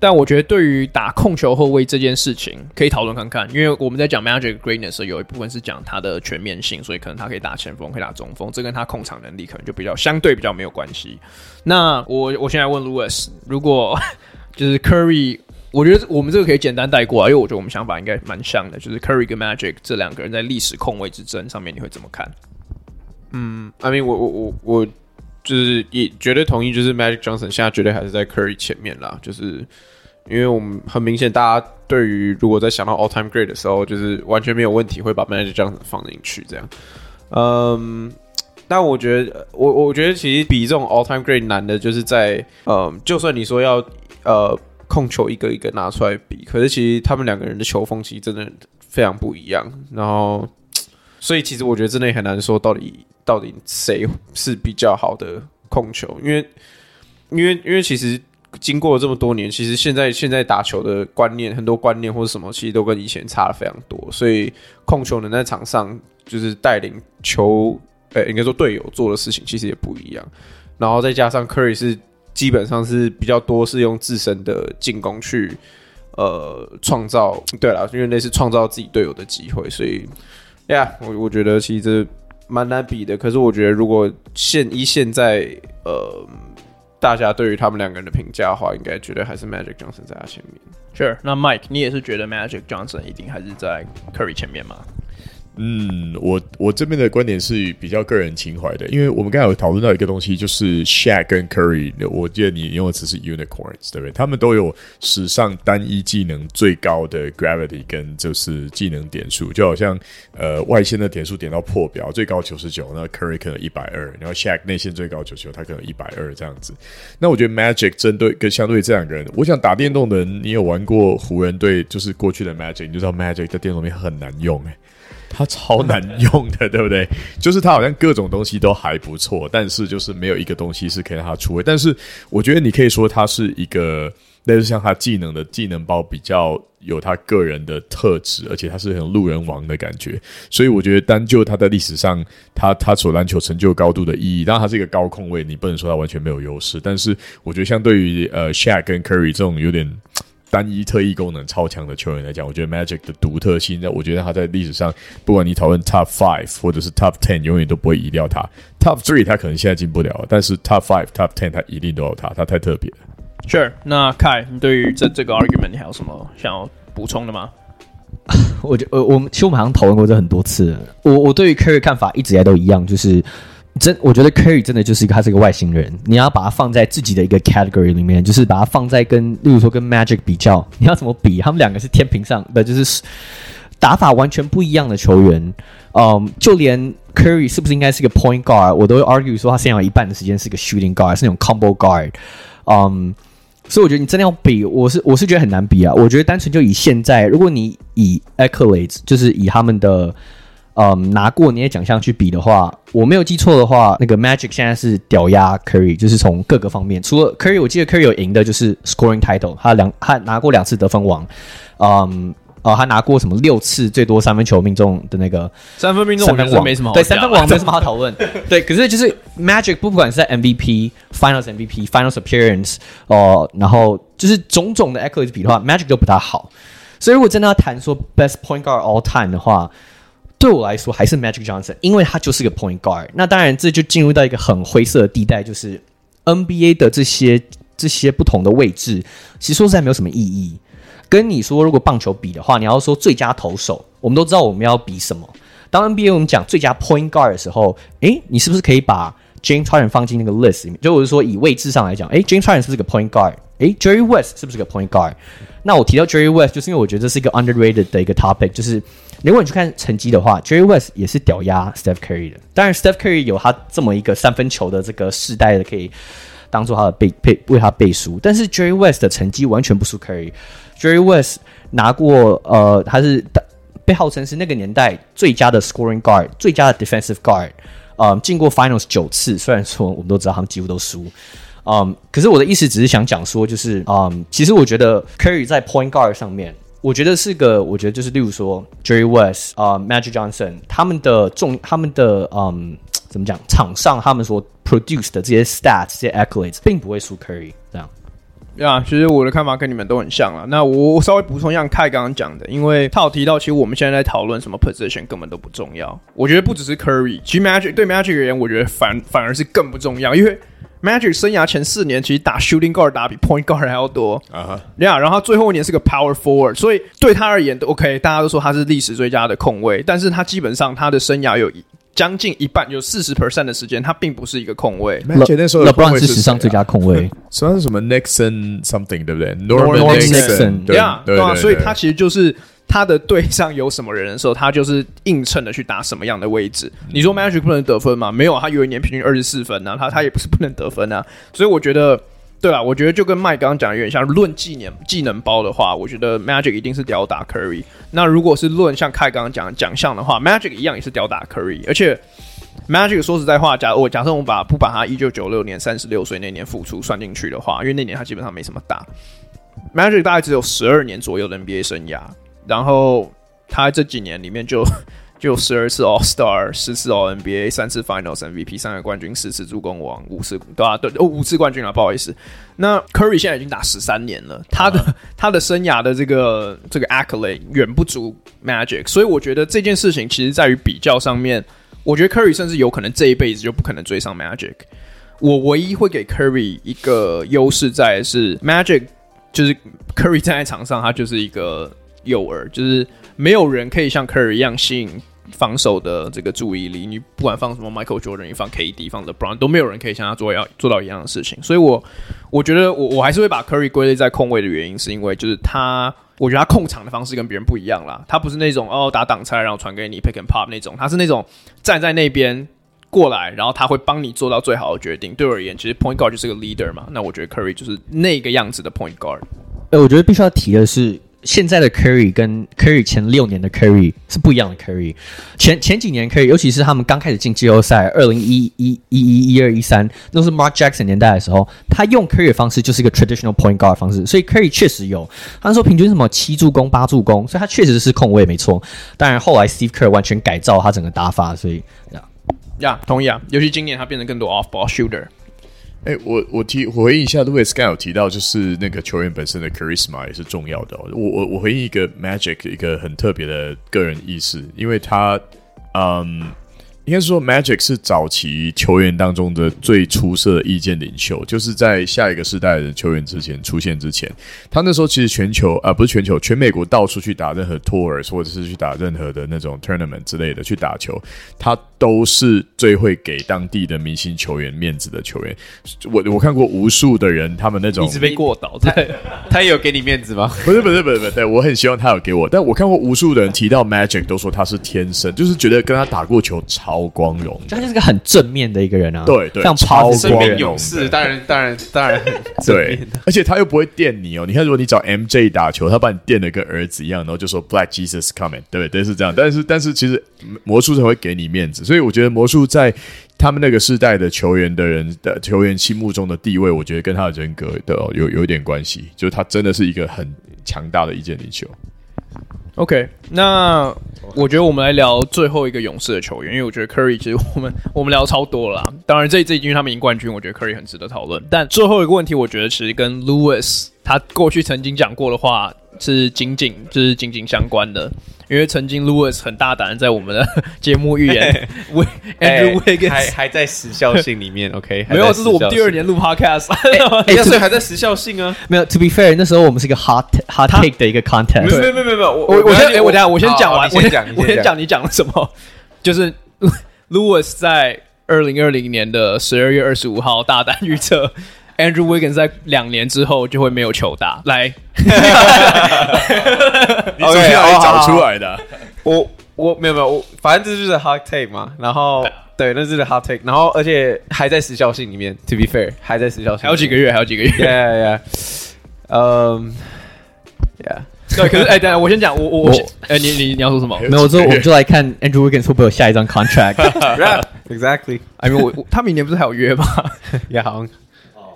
但我觉得，对于打控球后卫这件事情，可以讨论看看。因为我们在讲 Magic Greatness 的时，有一部分是讲他的全面性，所以可能他可以打前锋，可以打中锋，这跟他控场能力可能就比较相对比较没有关系。那我我现在问 Louis，如果 就是 Curry，我觉得我们这个可以简单带过啊，因为我觉得我们想法应该蛮像的，就是 Curry 跟 Magic 这两个人在历史控卫之争上面，你会怎么看？嗯，I mean，我我我我就是也绝对同意，就是 Magic Johnson 现在绝对还是在 Curry 前面啦，就是。因为我们很明显，大家对于如果在想到 all time great 的时候，就是完全没有问题会把 Magic Johnson 放进去这样。嗯，但我觉得，我我觉得其实比这种 all time great 难的就是在，嗯，就算你说要呃控球一个一个拿出来比，可是其实他们两个人的球风其实真的非常不一样。然后，所以其实我觉得真的很难说到底到底谁是比较好的控球，因为因为因为其实。经过了这么多年，其实现在现在打球的观念，很多观念或者什么，其实都跟以前差了非常多。所以控球能在场上就是带领球，呃、应该说队友做的事情，其实也不一样。然后再加上 Curry 是基本上是比较多是用自身的进攻去呃创造，对了，因为那是创造自己队友的机会。所以，呀，我我觉得其实蛮难比的。可是我觉得如果现一现在呃。大家对于他们两个人的评价的话，应该觉得还是 Magic Johnson 在他前面。Sure，那 Mike，你也是觉得 Magic Johnson 一定还是在 Curry 前面吗？嗯，我我这边的观点是比较个人情怀的，因为我们刚才有讨论到一个东西，就是 Shaq 跟 Curry，我记得你用的词是 unicorns，对不对？他们都有史上单一技能最高的 gravity 跟就是技能点数，就好像呃外线的点数点到破表，最高九十九，那 Curry 可能一百二，然后 Shaq 内线最高九十九，他可能一百二这样子。那我觉得 Magic 针对跟相对这两个人，我想打电动的人，你有玩过湖人队，就是过去的 Magic，你就知道 Magic 在电动里面很难用哎、他超难用的，对不对？就是他好像各种东西都还不错，但是就是没有一个东西是可以让他出位。但是我觉得你可以说他是一个，类似像他技能的技能包比较有他个人的特质，而且他是很路人王的感觉。所以我觉得单就他在历史上，他他所篮球成就高度的意义，当然他是一个高控位，你不能说他完全没有优势。但是我觉得相对于呃 Shaq 跟 Curry 这种有点。单一特异功能超强的球员来讲，我觉得 Magic 的独特性，我觉得他在历史上，不管你讨论 Top Five 或者是 Top Ten，永远都不会移掉他。Top Three 他可能现在进不了，但是 Top Five、Top Ten 他一定都有他，他太特别了。Sure，那 Kai，你对于这这个 argument 你还有什么想要？补充的吗？我觉呃，我们其实我们好像讨论过这很多次。我我对于 Curry 看法一直以来都一样，就是真我觉得 Curry 真的就是一个他是一个外星人。你要把他放在自己的一个 category 里面，就是把他放在跟例如说跟 Magic 比较，你要怎么比？他们两个是天平上的，就是打法完全不一样的球员。嗯，就连 Curry 是不是应该是个 point guard，我都会 argue 说他现在有一半的时间是个 shooting guard，是那种 combo guard。嗯。所以我觉得你真的要比，我是我是觉得很难比啊。我觉得单纯就以现在，如果你以 accolades，就是以他们的嗯拿过那些奖项去比的话，我没有记错的话，那个 Magic 现在是屌压 Curry，就是从各个方面，除了 Curry，我记得 Curry 有赢的就是 scoring title，他两他拿过两次得分王，嗯。哦，他拿过什么六次最多三分球命中的那个三分命中，三分王没什么好对三分王没什么好讨论。对，可是就是 Magic 不管是在 MVP、Finals MVP、Finals Appearance 哦、呃，然后就是种种的 accolades 比的话，Magic 都不大好。所以如果真的要谈说 Best Point Guard All Time 的话，对我来说还是 Magic Johnson，因为他就是个 Point Guard。那当然这就进入到一个很灰色的地带，就是 NBA 的这些这些不同的位置，其实说实在没有什么意义。跟你说，如果棒球比的话，你要说最佳投手，我们都知道我们要比什么。当 NBA 我们讲最佳 Point Guard 的时候，诶，你是不是可以把 James Harden 放进那个 list 里面？就我是说，以位置上来讲，诶，James Harden 是不是个 Point Guard？诶，Jerry West 是不是个 Point Guard？那我提到 Jerry West，就是因为我觉得这是一个 underrated 的一个 topic，就是如果你去看成绩的话，Jerry West 也是屌压 Steph Curry 的。当然，Steph Curry 有他这么一个三分球的这个世代的可以当做他的背背为他背书，但是 Jerry West 的成绩完全不输 Curry。Jerry West 拿过呃，他是被号称是那个年代最佳的 scoring guard，最佳的 defensive guard，嗯，进过 finals 九次。虽然说我们都知道他们几乎都输，嗯，可是我的意思只是想讲说，就是嗯，其实我觉得 Curry 在 point guard 上面，我觉得是个，我觉得就是例如说 Jerry West 啊、Magic Johnson 他们的重，他们的嗯，怎么讲，场上他们所 produce 的这些 stats，这些 accolades，并不会输 Curry 这样。对啊其实我的看法跟你们都很像了。那我我稍微补充一下凯刚刚讲的，因为他有提到，其实我们现在在讨论什么 position 根本都不重要。我觉得不只是 Curry，其实 Magic 对 Magic 而言，我觉得反反而是更不重要，因为 Magic 生涯前四年其实打 Shooting Guard 打比 Point Guard 还要多啊。呀、uh，huh. yeah, 然后最后一年是个 Power Forward，所以对他而言都 OK，大家都说他是历史最佳的控卫，但是他基本上他的生涯有。将近一半，有四十 percent 的时间，他并不是一个控卫。而且那时候 LeBron 是史上最佳控卫，算是什么 Nixon something 对不对？Norman Nixon 对啊，对啊，所以他其实就是他的队上有什么人的时候，他就是映衬的去打什么样的位置。你说 Magic 不能得分吗？没有，他有一年平均二十四分啊，他他也不是不能得分啊。所以我觉得。对啊，我觉得就跟麦刚刚讲的有点像。论技能技能包的话，我觉得 Magic 一定是吊打 Curry。那如果是论像凯刚刚讲的奖项的话，Magic 一样也是吊打 Curry。而且 Magic 说实在话，假我假设我们把不把他一九九六年三十六岁那年复出算进去的话，因为那年他基本上没什么打，Magic 大概只有十二年左右的 NBA 生涯，然后他这几年里面就。就十二次 All Star，十次 All NBA，三次 Finals MVP，三个冠军，四次助攻王，五次对啊对哦五次冠军啊，不好意思。那 Curry 现在已经打十三年了，他的、uh huh. 他的生涯的这个这个 accolade 远不足 Magic，所以我觉得这件事情其实在于比较上面，我觉得 Curry 甚至有可能这一辈子就不可能追上 Magic。我唯一会给 Curry 一个优势在是 Magic，就是 Curry 站在场上，他就是一个诱饵，就是没有人可以像 Curry 一样吸引。防守的这个注意力，你不管放什么 Michael Jordan，你放 KD，放 LeBron，都没有人可以像他做要做到一样的事情。所以我，我我觉得我我还是会把 Curry 归类在控卫的原因，是因为就是他，我觉得他控场的方式跟别人不一样啦。他不是那种哦打挡拆然后传给你 pick and pop 那种，他是那种站在那边过来，然后他会帮你做到最好的决定。对我而言，其实 Point Guard 就是个 leader 嘛。那我觉得 Curry 就是那个样子的 Point Guard。哎，我觉得必须要提的是。现在的 Curry 跟 Curry 前六年的 Curry 是不一样的 Curry。前前几年 Curry，尤其是他们刚开始进季后赛，二零一一一一一二一三，都是 Mark Jackson 年代的时候，他用 Curry 的方式就是一个 traditional point guard 方式，所以 Curry 确实有，他说平均什么七助攻八助攻，所以他确实是控卫没错。当然后来 Steve Kerr 完全改造他整个打法，所以呀呀，同意啊，尤其今年他变得更多 off ball shooter。哎，我我提回应一下，Louis 刚有提到，就是那个球员本身的 charisma 也是重要的。我我我回应一个 Magic 一个很特别的个人意识，因为他，嗯，应该说，Magic 是早期球员当中的最出色的意见领袖，就是在下一个世代的球员之前出现之前，他那时候其实全球啊、不是全球，全美国到处去打任何 tours 或者是去打任何的那种 tournament 之类的去打球，他都是最会给当地的明星球员面子的球员。我我看过无数的人，他们那种一直被过倒，他，他也有给你面子吗？不是不是不是不是，对，我很希望他有给我，但我看过无数的人提到 Magic 都说他是天生，就是觉得跟他打过球超。光荣，他就是个很正面的一个人啊，对对，像超光荣勇士，当然当然当然 对，而且他又不会电你哦。你看，如果你找 MJ 打球，他把你电的跟儿子一样，然后就说 Black Jesus coming，对不对？是这样。但是但是，其实魔术才会给你面子，所以我觉得魔术在他们那个世代的球员的人的球员心目中的地位，我觉得跟他的人格的有有一点关系，就是他真的是一个很强大的意见领袖。OK，那我觉得我们来聊最后一个勇士的球员，因为我觉得 Curry 其实我们我们聊超多了啦。当然这这一局他们赢冠军，我觉得 Curry 很值得讨论。但最后一个问题，我觉得其实跟 Lewis 他过去曾经讲过的话是紧紧就是紧紧相关的。因为曾经 Lewis 很大胆在我们的 节目预言，Andrew Wiggins 还还在时效性里面，OK，没有，这是我们第二年录 Podcast，哎，所以还在时效性啊，没有。To be fair，那时候我们是一个 hot hot take 的一个 content，没有没有没有没有，我我先我等下我先讲完，我先讲我先讲你讲了什么，就是 Lewis 在二零二零年的十二月二十五号大胆预测。Andrew Wiggins 在两年之后就会没有球打。来，你怎么样找出来的？我我没有没有，我反正这就是 hot take 嘛。然后对，那是 hot take。然后而且还在时效性里面。To be fair，还在时效性，还有几个月，还有几个月。Yeah yeah。嗯，Yeah。对，可是哎，等下我先讲，我我我，哎，你你你要说什么？没有，之后我们就来看 Andrew Wiggins 会不会有下一张 contract。Exactly。I mean，我他明年不是还有约吗？也好。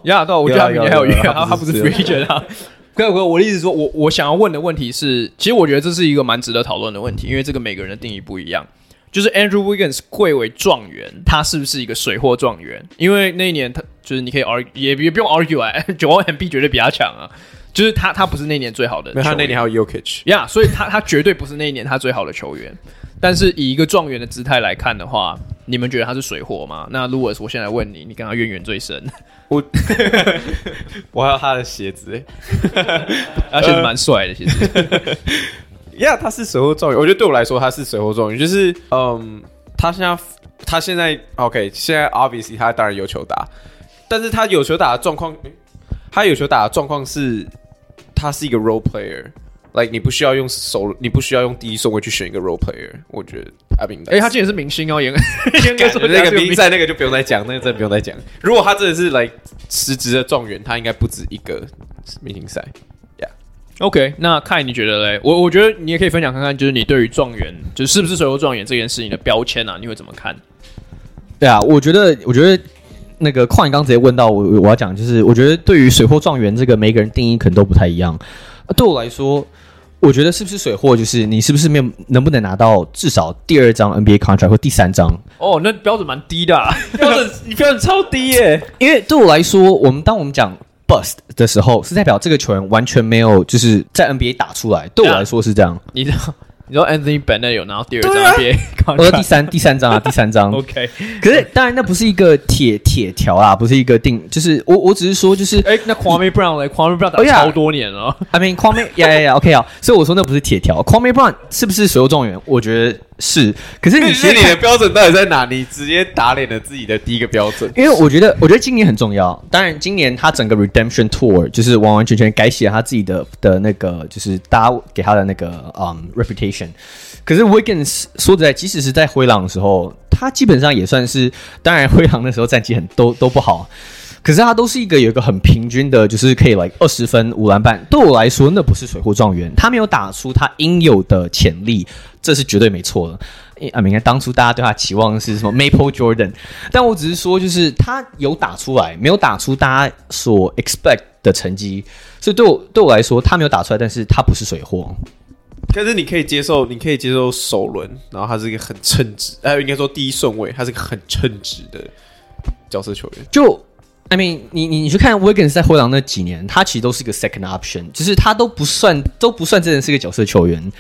呀，对，我觉得他明年还有约，他他不是 free agent 啊。哥哥，我的意思说，我我想要问的问题是，其实我觉得这是一个蛮值得讨论的问题，因为这个每个人的定义不一样。就是 Andrew Wiggins 贵为状元，他是不是一个水货状元？因为那一年他就是你可以 argue，也也不用 argue 啊，Joel Embiid 绝对比他强啊。就是他他不是那年最好的，他那年还有 Jokic 呀，所以他他绝对不是那一年他最好的球员。但是以一个状元的姿态来看的话，你们觉得他是水货吗？那 Lewis，我现在问你，你跟他渊源最深？我 我还有他的鞋子，而且蛮帅的，其实。呀，他是水货状元，我觉得对我来说他是水货状元，就是嗯，他现在他现在 OK，现在 Obviously 他当然有球打，但是他有球打的状况，他有球打的状况是，他是一个 role player。Like 你不需要用手，你不需要用第一顺位去选一个 role player。我觉得阿炳，哎，他竟然是明星哦，严格 说那个明星赛那个就不用再讲，那个真的不用再讲。如果他真的是来辞职的状元，他应该不止一个明星赛。Yeah，OK，那看你觉得嘞？我我觉得你也可以分享看看，就是你对于状元，就是是不是水货状元这件事情的标签啊，你会怎么看？对啊，我觉得，我觉得那个矿，你刚直接问到我，我要讲就是，我觉得对于水货状元这个每个人定义可能都不太一样。啊，对我来说。我觉得是不是水货，就是你是不是没有能不能拿到至少第二张 NBA contract 或第三张？哦，那标准蛮低的，啊，标准你标准超低耶！因为对我来说，我们当我们讲 bust 的时候，是代表这个球员完全没有就是在 NBA 打出来。对我来说是这样。你知道？你说 Anthony Bennett 有拿到第二张 NBA，我说第三第三张啊，第三张。OK，可是当然那不是一个铁铁条啊，不是一个定，就是我我只是说就是，哎，那 Kwame Brown 嘞，Kwame Brown 打超多年了。I mean Kwame，yeah yeah，OK 啊，所以我说那不是铁条。Kwame Brown 是不是所有状元？我觉得。是，可是你是你的标准到底在哪？你直接打脸了自己的第一个标准。因为我觉得，我觉得今年很重要。当然，今年他整个 Redemption Tour 就是完完全全改写了他自己的的那个，就是大家给他的那个嗯 reputation。可是 Wiggins 说实在，即使是在灰狼的时候，他基本上也算是，当然灰狼那时候战绩很都都不好。可是他都是一个有一个很平均的，就是可以来二十分五篮板。对我来说，那不是水货状元，他没有打出他应有的潜力，这是绝对没错的。啊，你看当初大家对他期望是什么 Maple Jordan，但我只是说，就是他有打出来，没有打出大家所 expect 的成绩。所以对我对我来说，他没有打出来，但是他不是水货。可是你可以接受，你可以接受首轮，然后他是一个很称职，哎，应该说第一顺位，他是一个很称职的角色球员。就 I mean，你你你去看 Wiggins 在灰狼那几年，他其实都是一个 second option，就是他都不算都不算真的是一个角色球员。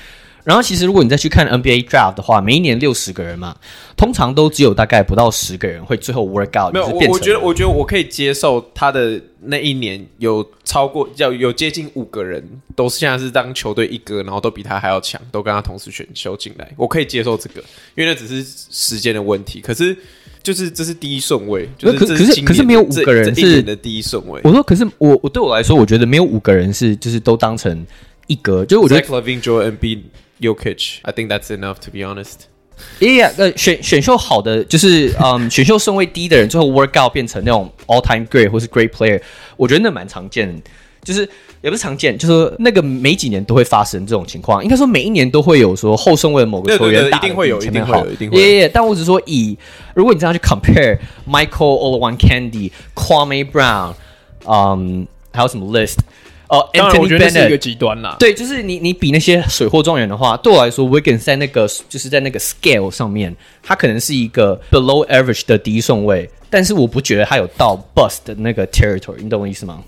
然后其实如果你再去看 NBA draft 的话，每一年六十个人嘛，通常都只有大概不到十个人会最后 work out。没有，我我觉得我觉得我可以接受他的那一年有超过要有接近五个人都是现在是当球队一哥，然后都比他还要强，都跟他同时选秀进来，我可以接受这个，因为那只是时间的问题。可是就是这是第一顺位，就是可是可是没有五个人是的第一顺位。我说可是我我对我来说，我觉得没有五个人是就是都当成一格，就是我觉得 LaVine Joel Embiid Jokic，I think that's enough to be honest。Yeah，呃，选选秀好的就是，嗯，选秀顺位低的人最后 work out 变成那种 all time great 或是 great player，我觉得那蛮常见，就是也不是常见，就是说那个每几年都会发生这种情况。应该说每一年都会有说后顺位的某个球员打一定会有，一定会有，一定会。Yeah，但我只是说以如果你这样去 compare Michael Olowokandi、Kwame Brown，嗯，还有什么 list？哦、uh，当然我觉得是一个极端啦。对，就是你你比那些水货状元的话，对我来说，Wiggins 在那个就是在那个 scale 上面，他可能是一个 below average 的第一顺位，但是我不觉得他有到 bust 的那个 territory，你懂我意思吗？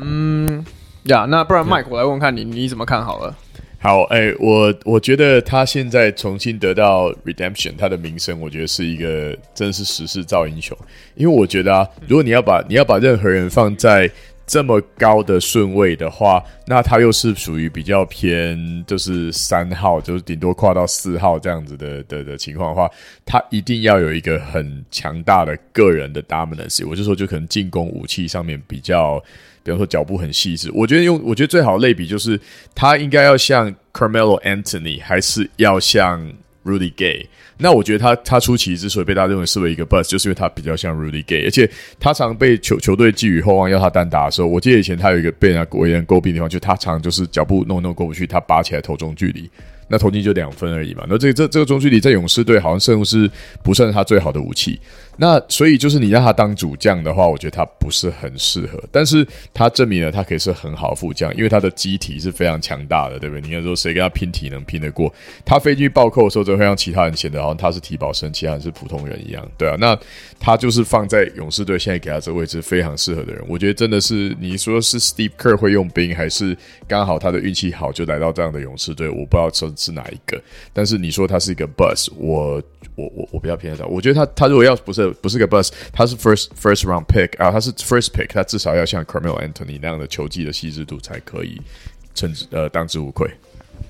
嗯，呀、yeah，那不然 Mike，我来问问看你，你怎么看好了？好，哎、欸，我我觉得他现在重新得到 redemption，他的名声，我觉得是一个真的是时势造英雄，因为我觉得啊，如果你要把你要把任何人放在这么高的顺位的话，那他又是属于比较偏，就是三号，就是顶多跨到四号这样子的的的情况的话，他一定要有一个很强大的个人的 dominance。我就说，就可能进攻武器上面比较，比方说脚步很细致。我觉得用，我觉得最好的类比就是，他应该要像 Carmelo Anthony，还是要像 Rudy Gay。那我觉得他他初期之所以被大家认为视为一个 bus，就是因为他比较像 Rudy Gay，而且他常被球球队寄予厚望要他单打的时候，我记得以前他有一个被人家国人诟病的地方，就他常就是脚步弄弄过不去，他拔起来投中距离。那投进就两分而已嘛。那这这这个中距离在勇士队好像似乎是不算是他最好的武器。那所以就是你让他当主将的话，我觉得他不是很适合。但是他证明了他可以是很好副将，因为他的机体是非常强大的，对不对？你看说谁跟他拼体能拼得过？他飞进去暴扣的时候，就会让其他人显得好像他是体保生，其他人是普通人一样，对啊。那他就是放在勇士队现在给他这个位置非常适合的人。我觉得真的是你说是 Steve Kerr 会用兵，还是刚好他的运气好就来到这样的勇士队？我不知道说是哪一个。但是你说他是一个 bus，我我我我比较偏向，我觉得他他如果要不是不是个 bus，他是 first first round pick 啊，他是 first pick，他至少要像 Carmel Anthony 那样的球技的细致度才可以称之呃当之无愧。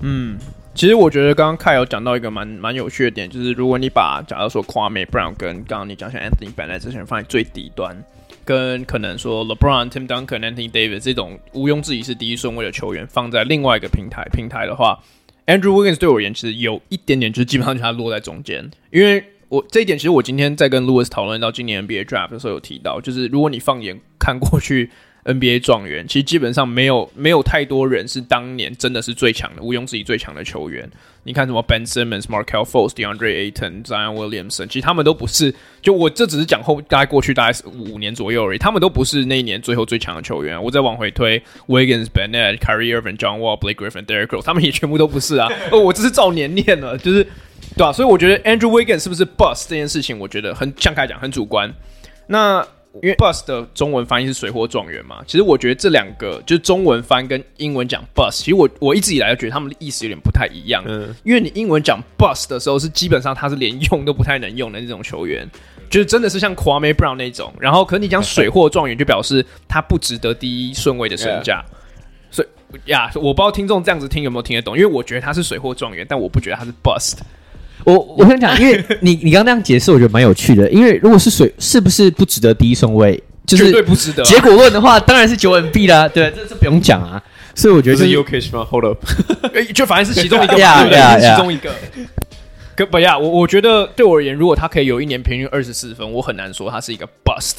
嗯，其实我觉得刚刚 Kyle 有讲到一个蛮蛮有趣的点，就是如果你把假如说 Kwame Brown 跟刚刚你讲像 Anthony Bennett 这些人放在最底端，跟可能说 LeBron、Tim Duncan、Anthony Davis 这种毋庸置疑是第一顺位的球员放在另外一个平台平台的话。Andrew Wiggins 对我而言，其实有一点点，就是基本上就他落在中间。因为我这一点，其实我今天在跟 Louis 讨论到今年 NBA Draft 的时候有提到，就是如果你放眼看过去 NBA 状元，其实基本上没有没有太多人是当年真的是最强的，毋庸置疑最强的球员。你看什么 Ben Simmons、Markelle Fultz、DeAndre Ayton、Zion Williamson，其实他们都不是。就我这只是讲后大概过去大概是五年左右而已，他们都不是那一年最后最强的球员。我再往回推，Wiggins、Bennett、Kyrie Irving、John Wall、Blake Griffin、Derrick Rose，他们也全部都不是啊。哦，我这是照年念了，就是对吧、啊？所以我觉得 Andrew Wiggins 是不是 Bust 这件事情，我觉得很像开讲很主观。那因为 bust 的中文翻译是水货状元嘛，其实我觉得这两个就是中文翻跟英文讲 bust，其实我我一直以来就觉得他们的意思有点不太一样。嗯，因为你英文讲 bust 的时候是基本上他是连用都不太能用的那种球员，就是真的是像 Kwame Brown 那种。然后，可是你讲水货状元就表示他不值得第一顺位的身价。所以呀，我不知道听众这样子听有没有听得懂，因为我觉得他是水货状元，但我不觉得他是 bust。我我跟你讲，因为你你刚刚那样解释，我觉得蛮有趣的。因为如果是水，是不是不值得第一顺位？就是绝对不值得。结果论的话，当然是九 N B 啦。对，这这不用讲啊。所以我觉得是 Jokic 吗？Hold up，就反正是其中一个嘛，对不对？是其中一个。可不呀，我我觉得对我而言，如果他可以有一年平均二十四分，我很难说他是一个 bust。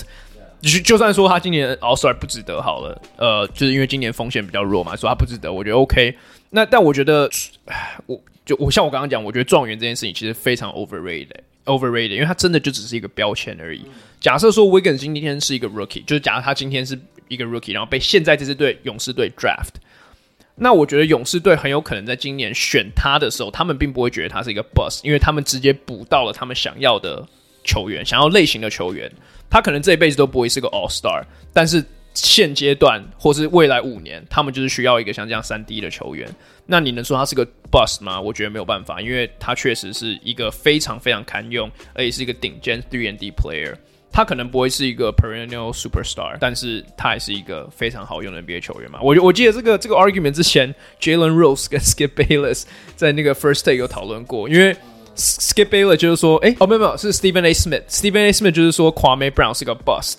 就就算说他今年 All Star 不值得好了，呃，就是因为今年风险比较弱嘛，说他不值得，我觉得 OK。那但我觉得，我。就我像我刚刚讲，我觉得状元这件事情其实非常 overrated，overrated，因为他真的就只是一个标签而已。假设说 Wiggins 今天是一个 rookie，就是假设他今天是一个 rookie，然后被现在这支队勇士队 draft，那我觉得勇士队很有可能在今年选他的时候，他们并不会觉得他是一个 bust，因为他们直接补到了他们想要的球员，想要类型的球员。他可能这一辈子都不会是个 All Star，但是现阶段或是未来五年，他们就是需要一个像这样三 D 的球员。那你能说他是个 bust 吗？我觉得没有办法，因为他确实是一个非常非常堪用，而且是一个顶尖 three and D player。他可能不会是一个 perennial superstar，但是他还是一个非常好用的 NBA 球员嘛。我我记得这个这个 argument 之前，Jalen Rose 跟 Skip Bayless 在那个 First Take 有讨论过，因为 Skip Bayless 就是说，哎、欸，哦没有没有，是 Stephen A. Smith，Stephen A. Smith 就是说 Kwame Brown 是个 bust，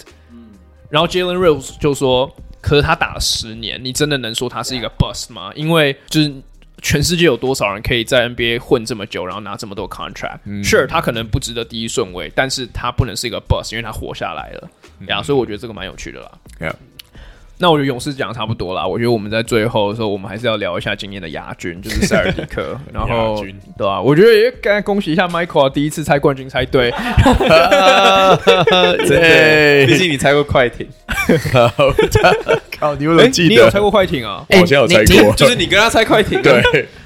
然后 Jalen Rose 就说，可是他打了十年，你真的能说他是一个 bust 吗？因为就是。全世界有多少人可以在 NBA 混这么久，然后拿这么多 contract？嗯，Sure，他可能不值得第一顺位，但是他不能是一个 boss，因为他活下来了。呀、嗯，所以我觉得这个蛮有趣的啦。Yeah. 那我觉得勇士讲的差不多啦。我觉得我们在最后的时候，我们还是要聊一下今年的亚军，就是塞尔迪克。然后，亚军对吧、啊？我觉得也该恭喜一下 Michael，第一次猜冠军猜对。真的，毕竟你猜过快艇。靠，你有记得？你有猜过快艇啊？我好像有猜过，就是你跟他猜快艇。对，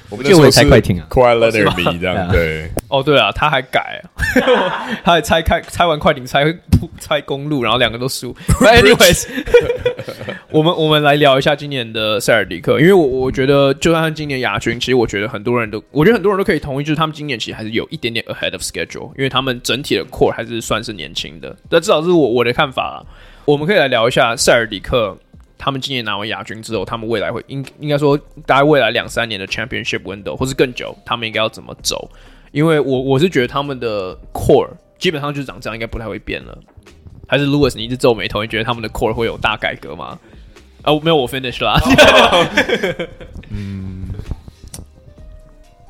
我们就会猜快艇啊。Kawhi Leonard 这样对。哦，对啊，他还改，他还拆开拆完快艇猜猜公路，然后两个都输。But anyways，我们我们来聊一下今年的塞尔迪克，因为我我觉得就算今年亚军，其实我觉得很多人都，我觉得很多人都可以同意，就是他们今年其实还是有一点点 ahead of schedule，因为他们整体的 core 还是算是年轻的。但至少是我我的看法。我们可以来聊一下塞尔迪克，他们今年拿完亚军之后，他们未来会应应该说，大概未来两三年的 championship window 或是更久，他们应该要怎么走？因为我我是觉得他们的 core 基本上就是长这样，应该不太会变了。还是 Louis，你一直皱眉头，你觉得他们的 core 会有大改革吗？啊，没有，我 finish 啦。嗯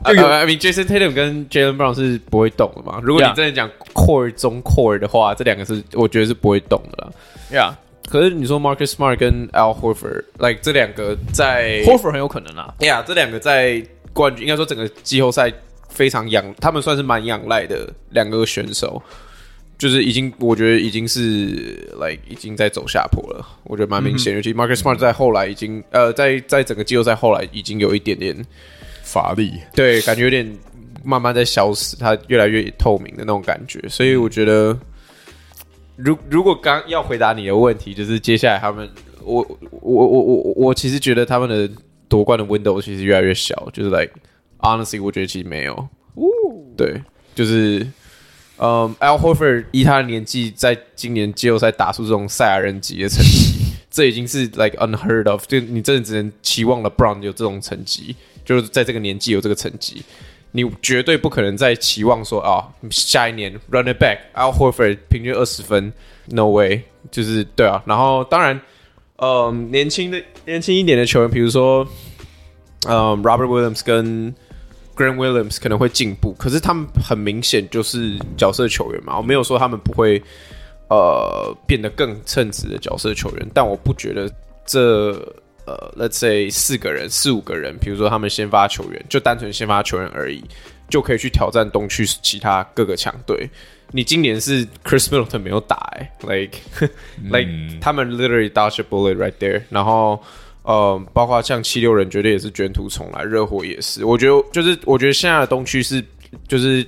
，I mean Jason Tatum 跟 Jaylen Brown 是不会动的嘛？如果你真的讲 core 中 core 的话，这两个是我觉得是不会动的啦。Yeah，可是你说 Marcus Smart 跟 Al Horford，like 这两个在 Horford 很有可能啊。Yeah，这两个在冠军应该说整个季后赛。非常仰，他们算是蛮仰赖的两个选手，就是已经，我觉得已经是，like 已经在走下坡了。我觉得蛮明显，尤其 Marcus Smart 在后来已经，呃，在在整个季后赛后来已经有一点点乏力，对，感觉有点慢慢在消失，他越来越透明的那种感觉。所以我觉得，如如果刚要回答你的问题，就是接下来他们，我我我我我其实觉得他们的夺冠的 window 其实越来越小，就是 like。Honestly，我觉得其实没有。哦，对，就是，嗯，Al Horford 以他的年纪，在今年季后赛打出这种赛亚人级的成绩，这已经是 like unheard of。就你真的只能期望 LeBron 有这种成绩，就是在这个年纪有这个成绩，你绝对不可能再期望说啊，下一年 Run it back Al Horford 平均二十分，No way。就是对啊，然后当然，嗯，年轻的年轻一点的球员，比如说，嗯，Robert Williams 跟 Grant Williams 可能会进步，可是他们很明显就是角色球员嘛。我没有说他们不会呃变得更称职的角色球员，但我不觉得这呃，Let's say 四个人、四五个人，比如说他们先发球员，就单纯先发球员而已，就可以去挑战东区其他各个强队。你今年是 Chris Middleton 没有打，欸，like like、嗯、他们 literally dodge a bullet right there，然后。呃，包括像七六人，绝对也是卷土重来，热火也是。我觉得，就是我觉得现在的东区是，就是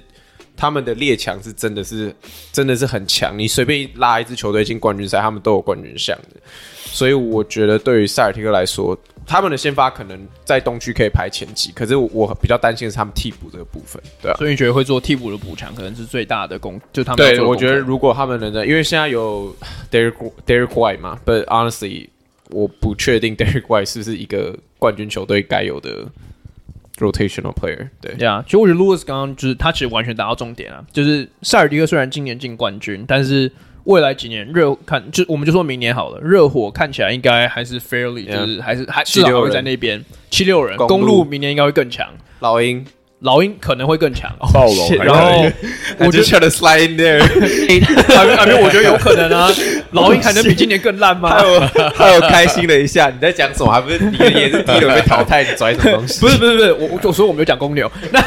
他们的列强是真的是真的是很强。你随便拉一支球队进冠军赛，他们都有冠军相的。所以我觉得，对于塞尔提克来说，他们的先发可能在东区可以排前几，可是我比较担心的是他们替补这个部分，对啊。所以你觉得会做替补的补强，可能是最大的功，就他们对，我觉得如果他们能在，因为现在有 Derek Derek White 嘛，But honestly。我不确定 Derek White 是不是一个冠军球队该有的 rotational player。对，呀，其实我觉得 Lewis 刚刚就是他其实完全达到重点啊，就是塞尔迪克虽然今年进冠军，但是未来几年热看就我们就说明年好了，热火看起来应该还是 fairly，就是还是还至少会在那边七六人，公路明年应该会更强，老鹰。老鹰可能会更强，暴龙。然后我就 try to slide in there，阿边我觉得有可能啊。老鹰还能比今年更烂吗？他有他有开心了一下。你在讲什么？还不是你也是第一轮被淘汰，你拽什么东西？不是不是不是，我我说我没有讲公牛。那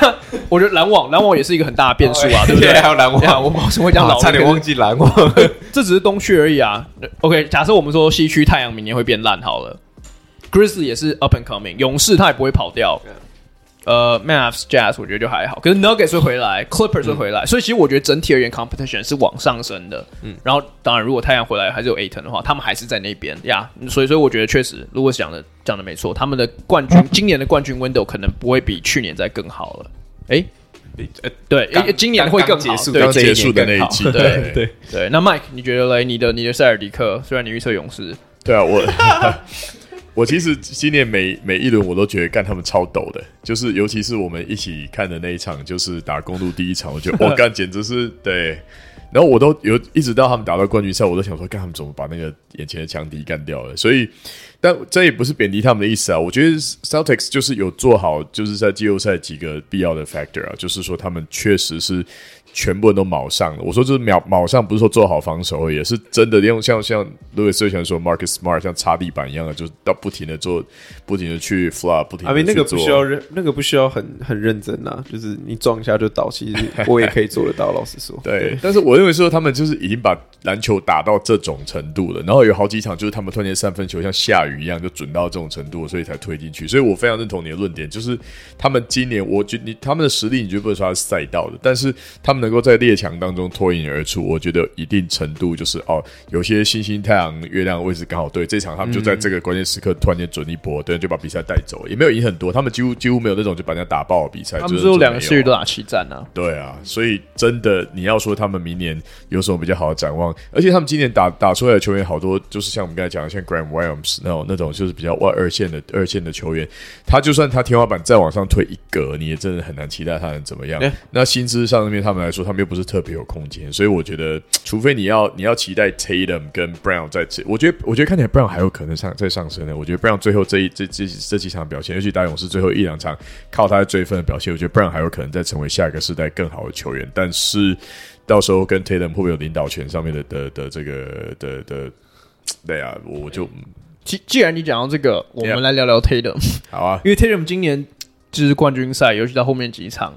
我觉得篮网篮网也是一个很大的变数啊，对不对？还有篮网，我为什么会讲老鹰？差点忘记篮网，这只是东区而已啊。OK，假设我们说西区太阳明年会变烂好了，Grizzlies 也是 up and coming，勇士他也不会跑掉。呃，Mavs、Jazz 我觉得就还好，可是 Nuggets 会回来，Clippers 会回来，嗯、所以其实我觉得整体而言，competition 是往上升的。嗯，然后当然，如果太阳回来还是有 Ayton 的话，他们还是在那边呀。所以，所以我觉得确实，如果讲的讲的没错，他们的冠军、嗯、今年的冠军 window 可能不会比去年再更好了。哎，呃，对，今年会更好，结束刚结束的那一季，对对 对，对。那 Mike，你觉得嘞？你的你的塞尔迪克，虽然你预测勇士，对啊，我。我其实今年每每一轮我都觉得干他们超抖的，就是尤其是我们一起看的那一场，就是打公路第一场，我觉得 我干简直是对。然后我都有一直到他们打到冠军赛，我都想说，干他们怎么把那个眼前的强敌干掉了？所以，但这也不是贬低他们的意思啊。我觉得 Celtics 就是有做好，就是在季后赛几个必要的 factor 啊，就是说他们确实是。全部人都卯上了。我说就是秒卯上，不是说做好防守，也是真的用像像 Louis 最喜欢说 Marcus Smart 像擦地板一样的，就是到不停的做，不停的去 flop，不停的去做。I mean, 那个不需要认，那个不需要很很认真呐，就是你撞一下就倒。其实 我也可以做得到，老实说。对，对但是我认为说他们就是已经把篮球打到这种程度了，然后有好几场就是他们突然间三分球像下雨一样就准到这种程度，所以才推进去。所以我非常认同你的论点，就是他们今年，我觉得你他们的实力，你绝对不能说他是赛道的，但是他们。能够在列强当中脱颖而出，我觉得一定程度就是哦，有些星星、太阳、月亮位置刚好对，这场他们就在这个关键时刻突然间准一波，对，就把比赛带走，也没有赢很多，他们几乎 几乎没有那种就把人家打爆的比赛。他们只有两个区域都打七战呢、啊。对啊，所以真的你要说他们明年有什么比较好的展望，而且他们今年打打出来的球员好多，就是像我们刚才讲的，像 Graham Williams 那种那种就是比较外二线的二线的球员，他就算他天花板再往上推一格，你也真的很难期待他能怎么样。欸、那薪资上面他们来说，他们又不是特别。有空间，所以我觉得，除非你要你要期待 Tatum 跟 Brown 在这，我觉得我觉得看起来 Brown 还有可能上再上升呢。我觉得 Brown 最后这一这这这几场表现，尤其打勇士最后一两场，靠他的追分的表现，我觉得 Brown 还有可能再成为下一个世代更好的球员。但是到时候跟 Tatum 会不会有领导权上面的的的这个的的，对啊，我就既既然你讲到这个，我们来聊聊 Tatum。好啊，因为 Tatum 今年就是冠军赛，尤其到后面几场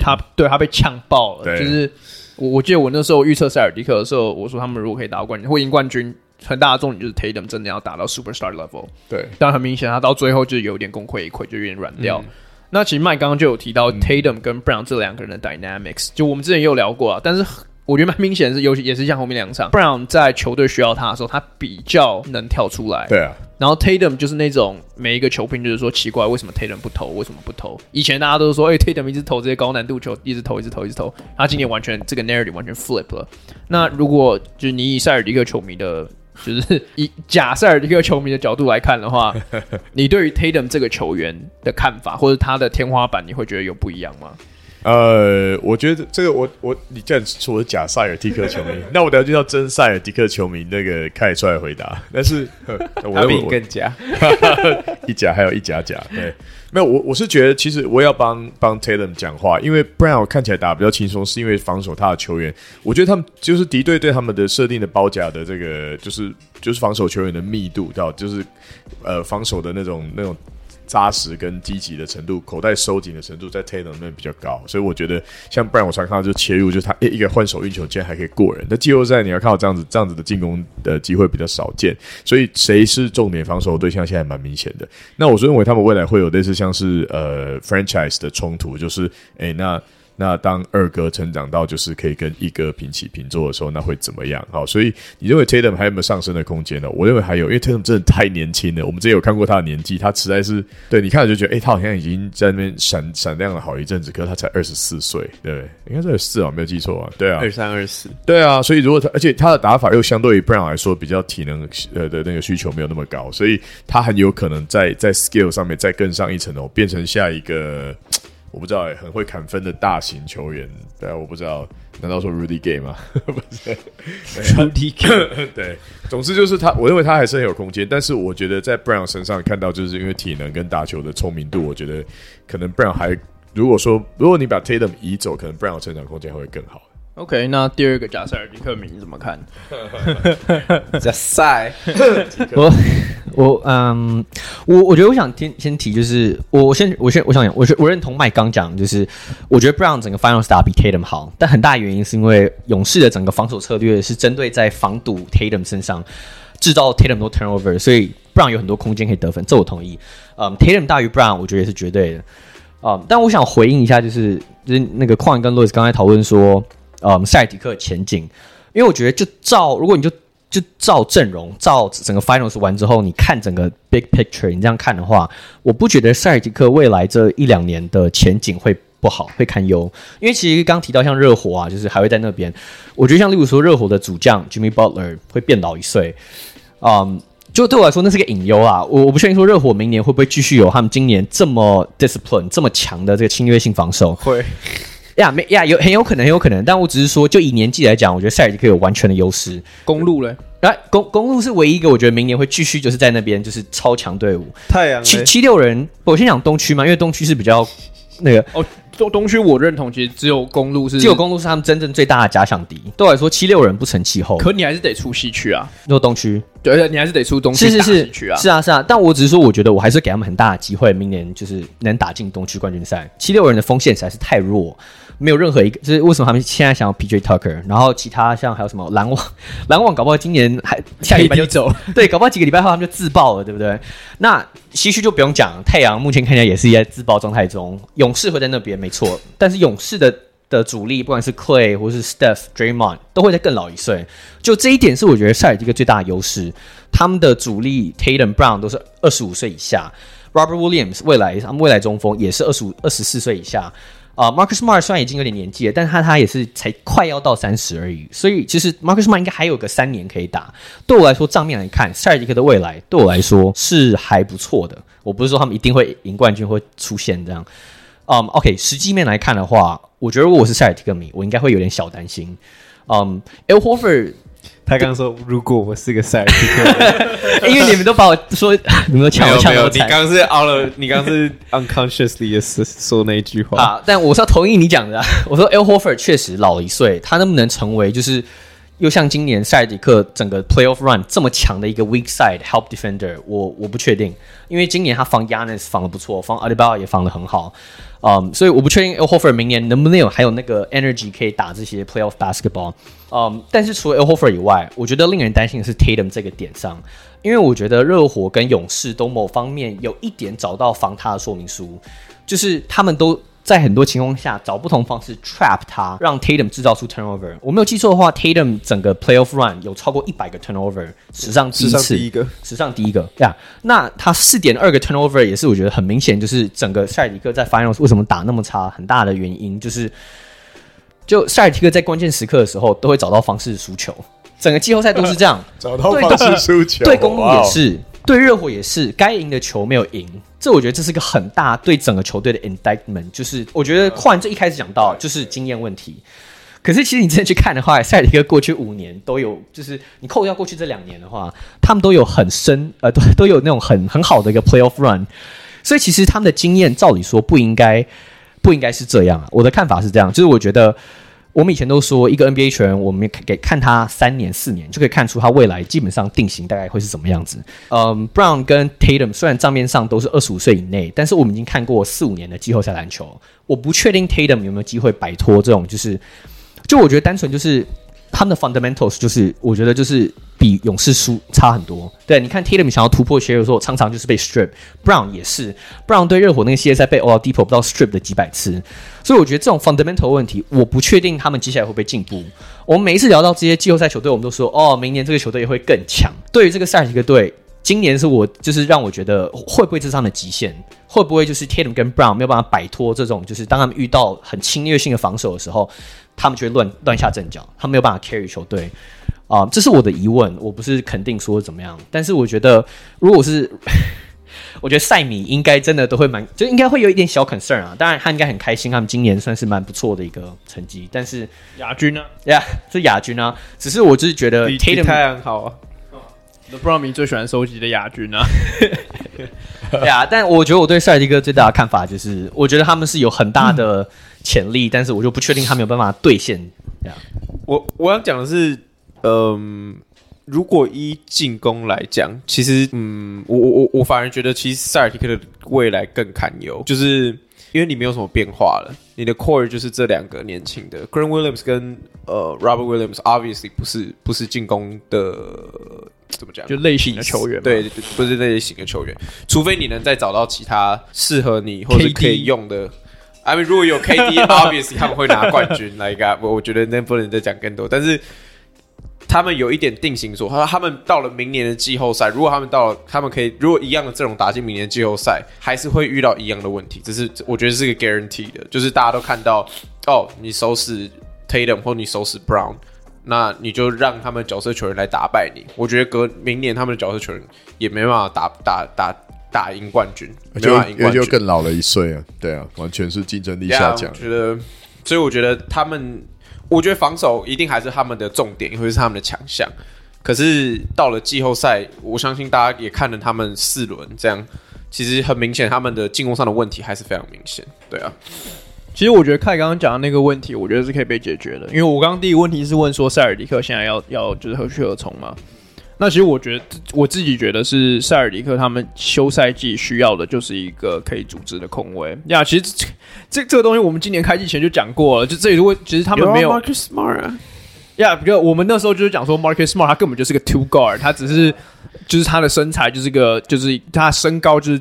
他对他被呛爆了，就是。我我记得我那时候预测塞尔迪克的时候，我说他们如果可以打到冠军，会赢冠军，很大的重点就是 Tatum 真的要打到 Superstar level。对，但很明显他到最后就有点功亏一篑，就有点软掉。嗯、那其实麦刚刚就有提到 Tatum 跟 Brown 这两个人的 dynamics，、嗯、就我们之前也有聊过啊。但是我觉得蛮明显的是，尤其也是像后面两场，Brown 在球队需要他的时候，他比较能跳出来。对啊。然后 Tatum 就是那种每一个球评就是说奇怪，为什么 Tatum 不投？为什么不投？以前大家都说，哎、欸、，Tatum 一直投这些高难度球，一直投，一直投，一直投。他今年完全这个 narrative 完全 flip 了。那如果就是你以塞尔迪克球迷的，就是 以假塞尔迪克球迷的角度来看的话，你对于 Tatum 这个球员的看法，或者他的天花板，你会觉得有不一样吗？呃，我觉得这个我我你这样说我是假塞尔蒂克球迷，那我等下就叫真塞尔蒂克球迷那个开始出来回答。但是 我比你更假，一假还有一假假。对，没有我我是觉得其实我要帮帮 Tatum 讲话，因为 Brown 看起来打比较轻松，是因为防守他的球员，我觉得他们就是敌对对他们的设定的包夹的这个就是就是防守球员的密度到就是呃防守的那种那种。扎实跟积极的程度，口袋收紧的程度，在 Taylor 那边比较高，所以我觉得像不然我常看到就切入，就是他一一个换手运球，竟然还可以过人。那季后赛你要看到这样子这样子的进攻的机会比较少见，所以谁是重点防守对象，现在蛮明显的。那我是认为他们未来会有类似像是呃 franchise 的冲突，就是诶、那。那当二哥成长到就是可以跟一哥平起平坐的时候，那会怎么样？好，所以你认为 Tatum 还有没有上升的空间呢？我认为还有，因为 Tatum 真的太年轻了。我们之前有看过他的年纪，他实在是对你看了就觉得，哎、欸，他好像已经在那边闪闪亮了好一阵子，可是他才二十四岁，对不对？应该是二十四啊，没有记错啊，对啊，二三二四，对啊。所以如果他，而且他的打法又相对于 Brown 来说比较体能呃的那个需求没有那么高，所以他很有可能在在 skill 上面再更上一层楼，变成下一个。我不知道哎、欸，很会砍分的大型球员，对啊，我不知道，难道说 Rudy Gay 吗？不是，Rudy Gay，对，总之就是他，我认为他还是很有空间，但是我觉得在 Brown 身上看到，就是因为体能跟打球的聪明度，我觉得可能 Brown 还，如果说如果你把 Tatum 移走，可能 Brown 成长空间会更好。OK，那第二个假塞尔迪克名你怎么看？假赛，我我嗯，我我觉得我想先先提，就是我我先我先我想讲，我我认同麦刚讲，就是我觉得 Brown 整个 Final Star 比 Tatum 好，但很大原因是因为勇士的整个防守策略是针对在防堵 Tatum 身上制造 Tatum 多 turnover，所以 Brown 有很多空间可以得分，这我同意。嗯，Tatum 大于 Brown，我觉得也是绝对的。啊、嗯，但我想回应一下，就是就是那个矿跟 Louis 刚才讨论说，呃，塞尔迪克前景，因为我觉得就照如果你就就照阵容，照整个 Finals 完之后，你看整个 Big Picture，你这样看的话，我不觉得塞尔迪克未来这一两年的前景会不好，会堪忧。因为其实刚提到像热火啊，就是还会在那边，我觉得像例如说热火的主将 Jimmy Butler 会变老一岁，嗯。就对我来说，那是个隐忧啊！我我不确定说热火明年会不会继续有他们今年这么 discipline 这么强的这个侵略性防守。会呀，没呀，有很有可能，很有可能。但我只是说，就以年纪来讲，我觉得塞尔提克有完全的优势。公路嘞，来公公路是唯一一个我觉得明年会继续就是在那边就是超强队伍。太阳七七六人，我先讲东区嘛，因为东区是比较那个哦。东东区我认同，其实只有公路是，只有公路是他们真正最大的假想敌。对我来说，七六人不成气候。可你还是得出西区啊，做东区。对，你还是得出东区。是是是，是啊是啊。但我只是说，我觉得我还是给他们很大的机会，明年就是能打进东区冠军赛。七六人的锋线实在是太弱。没有任何一个，就是为什么他们现在想要 PJ Tucker，然后其他像还有什么篮网，篮网搞不好今年还下礼拜就走，对，搞不好几个礼拜后他们就自爆了，对不对？那西区就不用讲，太阳目前看起来也是一在自爆状态中，勇士会在那边没错，但是勇士的的主力不管是 Clay 或是 Steph Draymond 都会在更老一岁，就这一点是我觉得塞尔提克最大的优势，他们的主力 Tatum Brown 都是二十五岁以下，Robert Williams 未来他们未来中锋也是二十五二十四岁以下。啊、uh,，Marcus Smart 虽然已经有点年纪了，但是他他也是才快要到三十而已，所以其实 Marcus Smart 应该还有个三年可以打。对我来说，账面来看，塞尔提克的未来对我来说是还不错的。我不是说他们一定会赢冠军会出现这样。嗯、，OK，实际面来看的话，我觉得如果我是塞尔提克迷，我应该会有点小担心。嗯、，El Horford。他刚刚说：“如果我是个赛尔提克，因为你们都把我说，你们都抢我抢我。你刚刚是 out of，你刚刚是 unconsciously 说那一句话啊。但我是要同意你讲的、啊。我说 Al Horford 确实老一岁，他能不能成为就是又像今年塞尔提克整个 playoff run 这么强的一个 weak side help defender？我我不确定，因为今年他防 Giannis 防的不错，防 Adibao 也防的很好。嗯、所以我不确定 Al Horford 明年能不能有还有那个 energy 可以打这些 playoff basketball。嗯、但是除了 Al Horford 以外，我觉得令人担心的是 Tatum 这个点上，因为我觉得热火跟勇士都某方面有一点找到防他的说明书，就是他们都。在很多情况下找不同方式 trap 他，让 Tatum 制造出 turnover。我没有记错的话，Tatum 整个 playoff run 有超过一百个 turnover，史上第一次，史上第一个，史上第一个呀。Yeah, 那他四点二个 turnover 也是我觉得很明显，就是整个塞尔提克在 finals 为什么打那么差，很大的原因就是，就塞尔提克在关键时刻的时候都会找到方式输球，整个季后赛都是这样，找到方式输球，对公路也是。对热火也是，该赢的球没有赢，这我觉得这是一个很大对整个球队的 indictment。就是我觉得换这一开始讲到就是经验问题，可是其实你真的去看的话，塞尔提克过去五年都有，就是你扣掉过去这两年的话，他们都有很深呃都都有那种很很好的一个 playoff run，所以其实他们的经验照理说不应该不应该是这样啊。我的看法是这样，就是我觉得。我们以前都说，一个 NBA 球员，我们给看他三年、四年，就可以看出他未来基本上定型大概会是什么样子。嗯，Brown 跟 Tatum 虽然账面上都是二十五岁以内，但是我们已经看过四五年的季后赛篮球，我不确定 Tatum 有没有机会摆脱这种，就是，就我觉得单纯就是。他们的 fundamentals 就是，我觉得就是比勇士输差很多。对，你看 Tatum 想要突破鞋的时候，常常就是被 strip。Brown 也是，Brown 对热火那个系列赛被 all deep 不到 strip 的几百次。所以我觉得这种 fundamental 问题，我不确定他们接下来会不会进步。我们每一次聊到这些季后赛球队，我们都说，哦，明年这个球队也会更强。对于这个塞尔提克队，今年是我就是让我觉得会不会这是他们的极限？会不会就是 Tatum 跟 Brown 没有办法摆脱这种，就是当他们遇到很侵略性的防守的时候，他们就会乱乱下阵脚，他没有办法 carry 球队啊、呃，这是我的疑问。我不是肯定说怎么样，但是我觉得，如果是，我觉得赛米应该真的都会蛮，就应该会有一点小 concern 啊。当然，他应该很开心，他们今年算是蛮不错的一个成绩。但是亚军呢？呀，是亚军啊。只是我就是觉得 Tatum 太阳好啊。The Brown 迷最喜欢收集的亚军啊。对啊，但我觉得我对塞尔提克最大的看法就是，我觉得他们是有很大的。嗯潜力，但是我就不确定他没有办法兑现。这样，我我想讲的是，嗯，如果依进攻来讲，其实，嗯，我我我我反而觉得，其实塞尔提克的未来更堪忧，就是因为你没有什么变化了，你的 core 就是这两个年轻的 Green Williams 跟呃 Robert Williams，obviously 不是不是进攻的怎么讲？就类型的球员，对，不是类型的球员，除非你能再找到其他适合你或者可以用的。I mean，如果有 KD，obviously 他们会拿冠军。来一个，我我觉得那不能再讲更多，但是。他们有一点定型说，他说他们到了明年的季后赛，如果他们到了，他们可以如果一样的阵容打进明年季后赛，还是会遇到一样的问题。这是我觉得是个 guarantee 的，就是大家都看到，哦，你收拾 Tatum 或你收拾 Brown，那你就让他们角色球员来打败你。我觉得隔明年他们的角色球员也没办法打打打打赢冠军，没办法赢冠军，就更老了一岁啊，对啊，完全是竞争力下降。Yeah, 我觉得，所以我觉得他们。我觉得防守一定还是他们的重点，会是他们的强项。可是到了季后赛，我相信大家也看了他们四轮，这样其实很明显，他们的进攻上的问题还是非常明显。对啊，其实我觉得凯刚刚讲的那个问题，我觉得是可以被解决的。因为我刚刚第一个问题是问说塞尔迪克现在要要就是何去何从嘛？那其实我觉得，我自己觉得是塞尔迪克他们休赛季需要的就是一个可以组织的空位呀。其实这这个东西我们今年开季前就讲过了，就这里如果其实他们没有 Marcus Smart 啊，呀，比如我们那时候就是讲说 Marcus Smart 他根本就是个 two guard，他只是就是他的身材就是个就是他身高就是。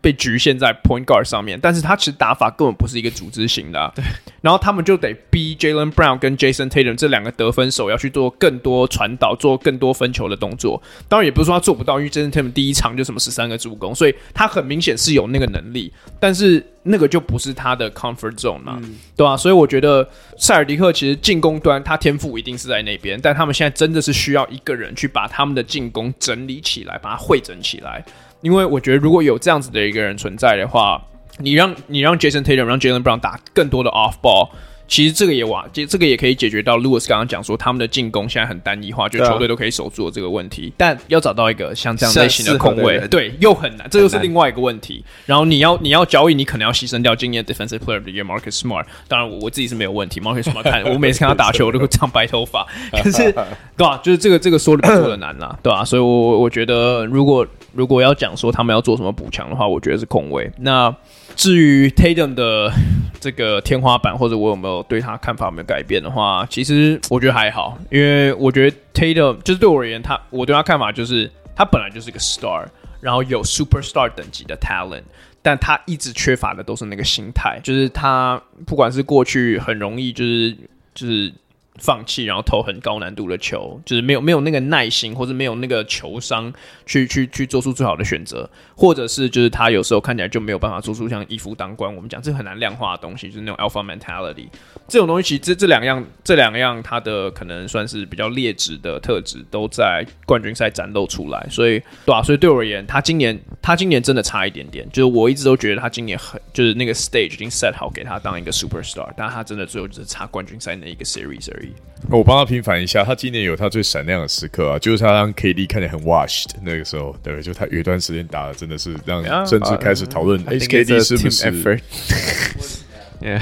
被局限在 point guard 上面，但是他其实打法根本不是一个组织型的、啊。对，然后他们就得逼 Jaylen Brown 跟 Jason Tatum 这两个得分手要去做更多传导，做更多分球的动作。当然也不是说他做不到，因为 Jason Tatum 第一场就什么十三个助攻，所以他很明显是有那个能力，但是那个就不是他的 comfort zone 嘛、嗯，对吧、啊？所以我觉得塞尔迪克其实进攻端他天赋一定是在那边，但他们现在真的是需要一个人去把他们的进攻整理起来，把它汇整起来。因为我觉得如果有这样子的一个人存在的话，你让你让 Jason Tatum 让 Jaylen Brown 打更多的 off ball。其实这个也哇，这这个也可以解决到 Lewis 刚刚讲说他们的进攻现在很单一化，就球队都可以守住这个问题。但要找到一个像这样类型的控卫，对，又很难，这又是另外一个问题。然后你要你要交易，你可能要牺牲掉今年 Defensive Player the Year Marcus Smart。当然我我自己是没有问题，Marcus Smart 看 我每次看他打球我都会长白头发。可是对吧？就是这个这个说的比做的难啦，对吧？所以我我觉得如果如果要讲说他们要做什么补强的话，我觉得是控卫。那至于 Tatum 的这个天花板，或者我有没有对他看法有没有改变的话，其实我觉得还好，因为我觉得 Tatum 就是对我而言，他我对他看法就是他本来就是个 star，然后有 superstar 等级的 talent，但他一直缺乏的都是那个心态，就是他不管是过去很容易就是就是。放弃，然后投很高难度的球，就是没有没有那个耐心，或者没有那个球商去去去做出最好的选择，或者是就是他有时候看起来就没有办法做出像一夫当关，我们讲这很难量化的东西，就是那种 alpha mentality 这种东西，其实这这两样这两样他的可能算是比较劣质的特质，都在冠军赛展露出来，所以对啊，所以对我而言，他今年他今年真的差一点点，就是我一直都觉得他今年很就是那个 stage 已经 set 好给他当一个 superstar，但他真的最后只是差冠军赛那一个 series 而已。我帮他平反一下，他今年有他最闪亮的时刻啊，就是他让 KD 看起来很 washed 那个时候，对，就他有一段时间打的真的是让甚至开始讨论 HKD 是不是？嗯，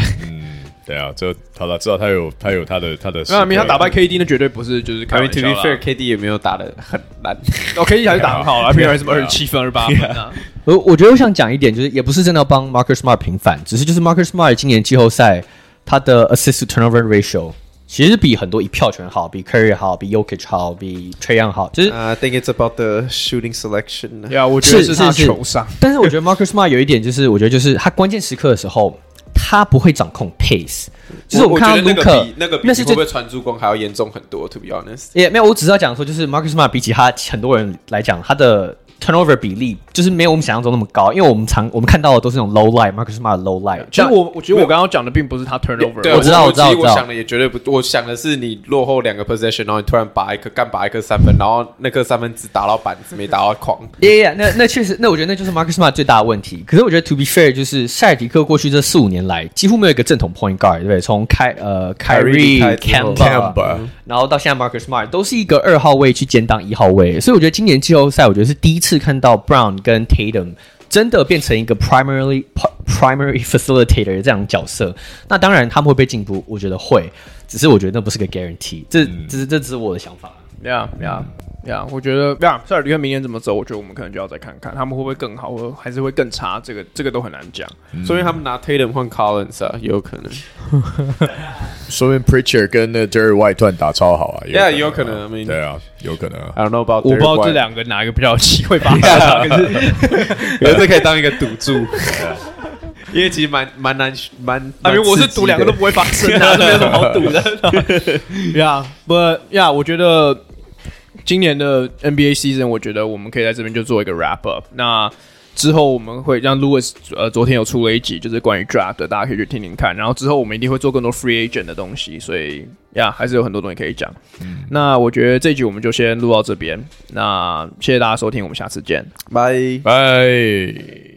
对啊，就好了，知道他有他有他的他的。那明他打败 KD 那绝对不是就是开玩笑 To be fair，KD 也没有打的很烂，哦，KD 还是打很好了，平均什么二十七分、二十八分啊。我我觉得我想讲一点，就是也不是真的要帮 Marcus Smart 平反，只是就是 Marcus Smart 今年季后赛他的 assist to turnover ratio。其实比很多一票全好，比 Curry 好，比 Jokic 好，比 Trae Young 好。就是、uh, I think it's about the shooting selection。对啊，我觉得是他球上。但是我觉得 Marcus Smart 有一点，就是我觉得就是他关键时刻的时候，他不会掌控 pace。就是我们看到 Luka 那个，那是会不会传助攻还要严重很多？To be honest，也、yeah, 没有，我只是要讲说，就是 Marcus Smart 比起他很多人来讲，他的。Turnover 比例就是没有我们想象中那么高，因为我们常我们看到的都是那种 low line，Marcus Smart low line。其实我我觉得我刚刚讲的并不是他 turnover，对，我知道我知道我，我想的也绝对不，我想的是你落后两个 possession，然后你突然拔一颗干拔一颗三分，然后那颗三分只打到板子没打到框。耶、yeah, yeah，那那确实，那我觉得那就是 Marcus Smart 最大的问题。可是我觉得 to be fair，就是塞尔迪克过去这四五年来几乎没有一个正统 point guard，对不对？从凯呃凯瑞、Kemba，然后到现在 Marcus Smart 都是一个二号位去兼当一号位，所以我觉得今年季后赛我觉得是第一次看到 Brown。跟 Tatum 真的变成一个 primarily primary facilitator 这样的角色，那当然他们会不会进步？我觉得会，只是我觉得那不是个 guarantee，这、嗯、这是这只是我的想法。呀呀呀！我觉得呀，塞尔迪克明年怎么走？我觉得我们可能就要再看看他们会不会更好，或还是会更差。这个这个都很难讲。说明他们拿 Tatum 换 Collins 啊，也有可能。说明 Preacher 跟那 White 突然打超好啊，Yeah，有可能，对啊，有可能啊。I don't know about，我不知道这两个哪一个比较有机会发 是我觉得这可以当一个赌注，因为其实蛮蛮难蛮，因为我是赌两个都不会发生的，没有什么好赌的。呀，不呀，我觉得今年的 NBA season，我觉得我们可以在这边就做一个 wrap up。那之后我们会让 Louis 呃，昨天有出了一集，就是关于 draft 的，大家可以去听听看。然后之后我们一定会做更多 free agent 的东西，所以呀，还是有很多东西可以讲。嗯，那我觉得这一集我们就先录到这边。那谢谢大家收听，我们下次见，拜拜。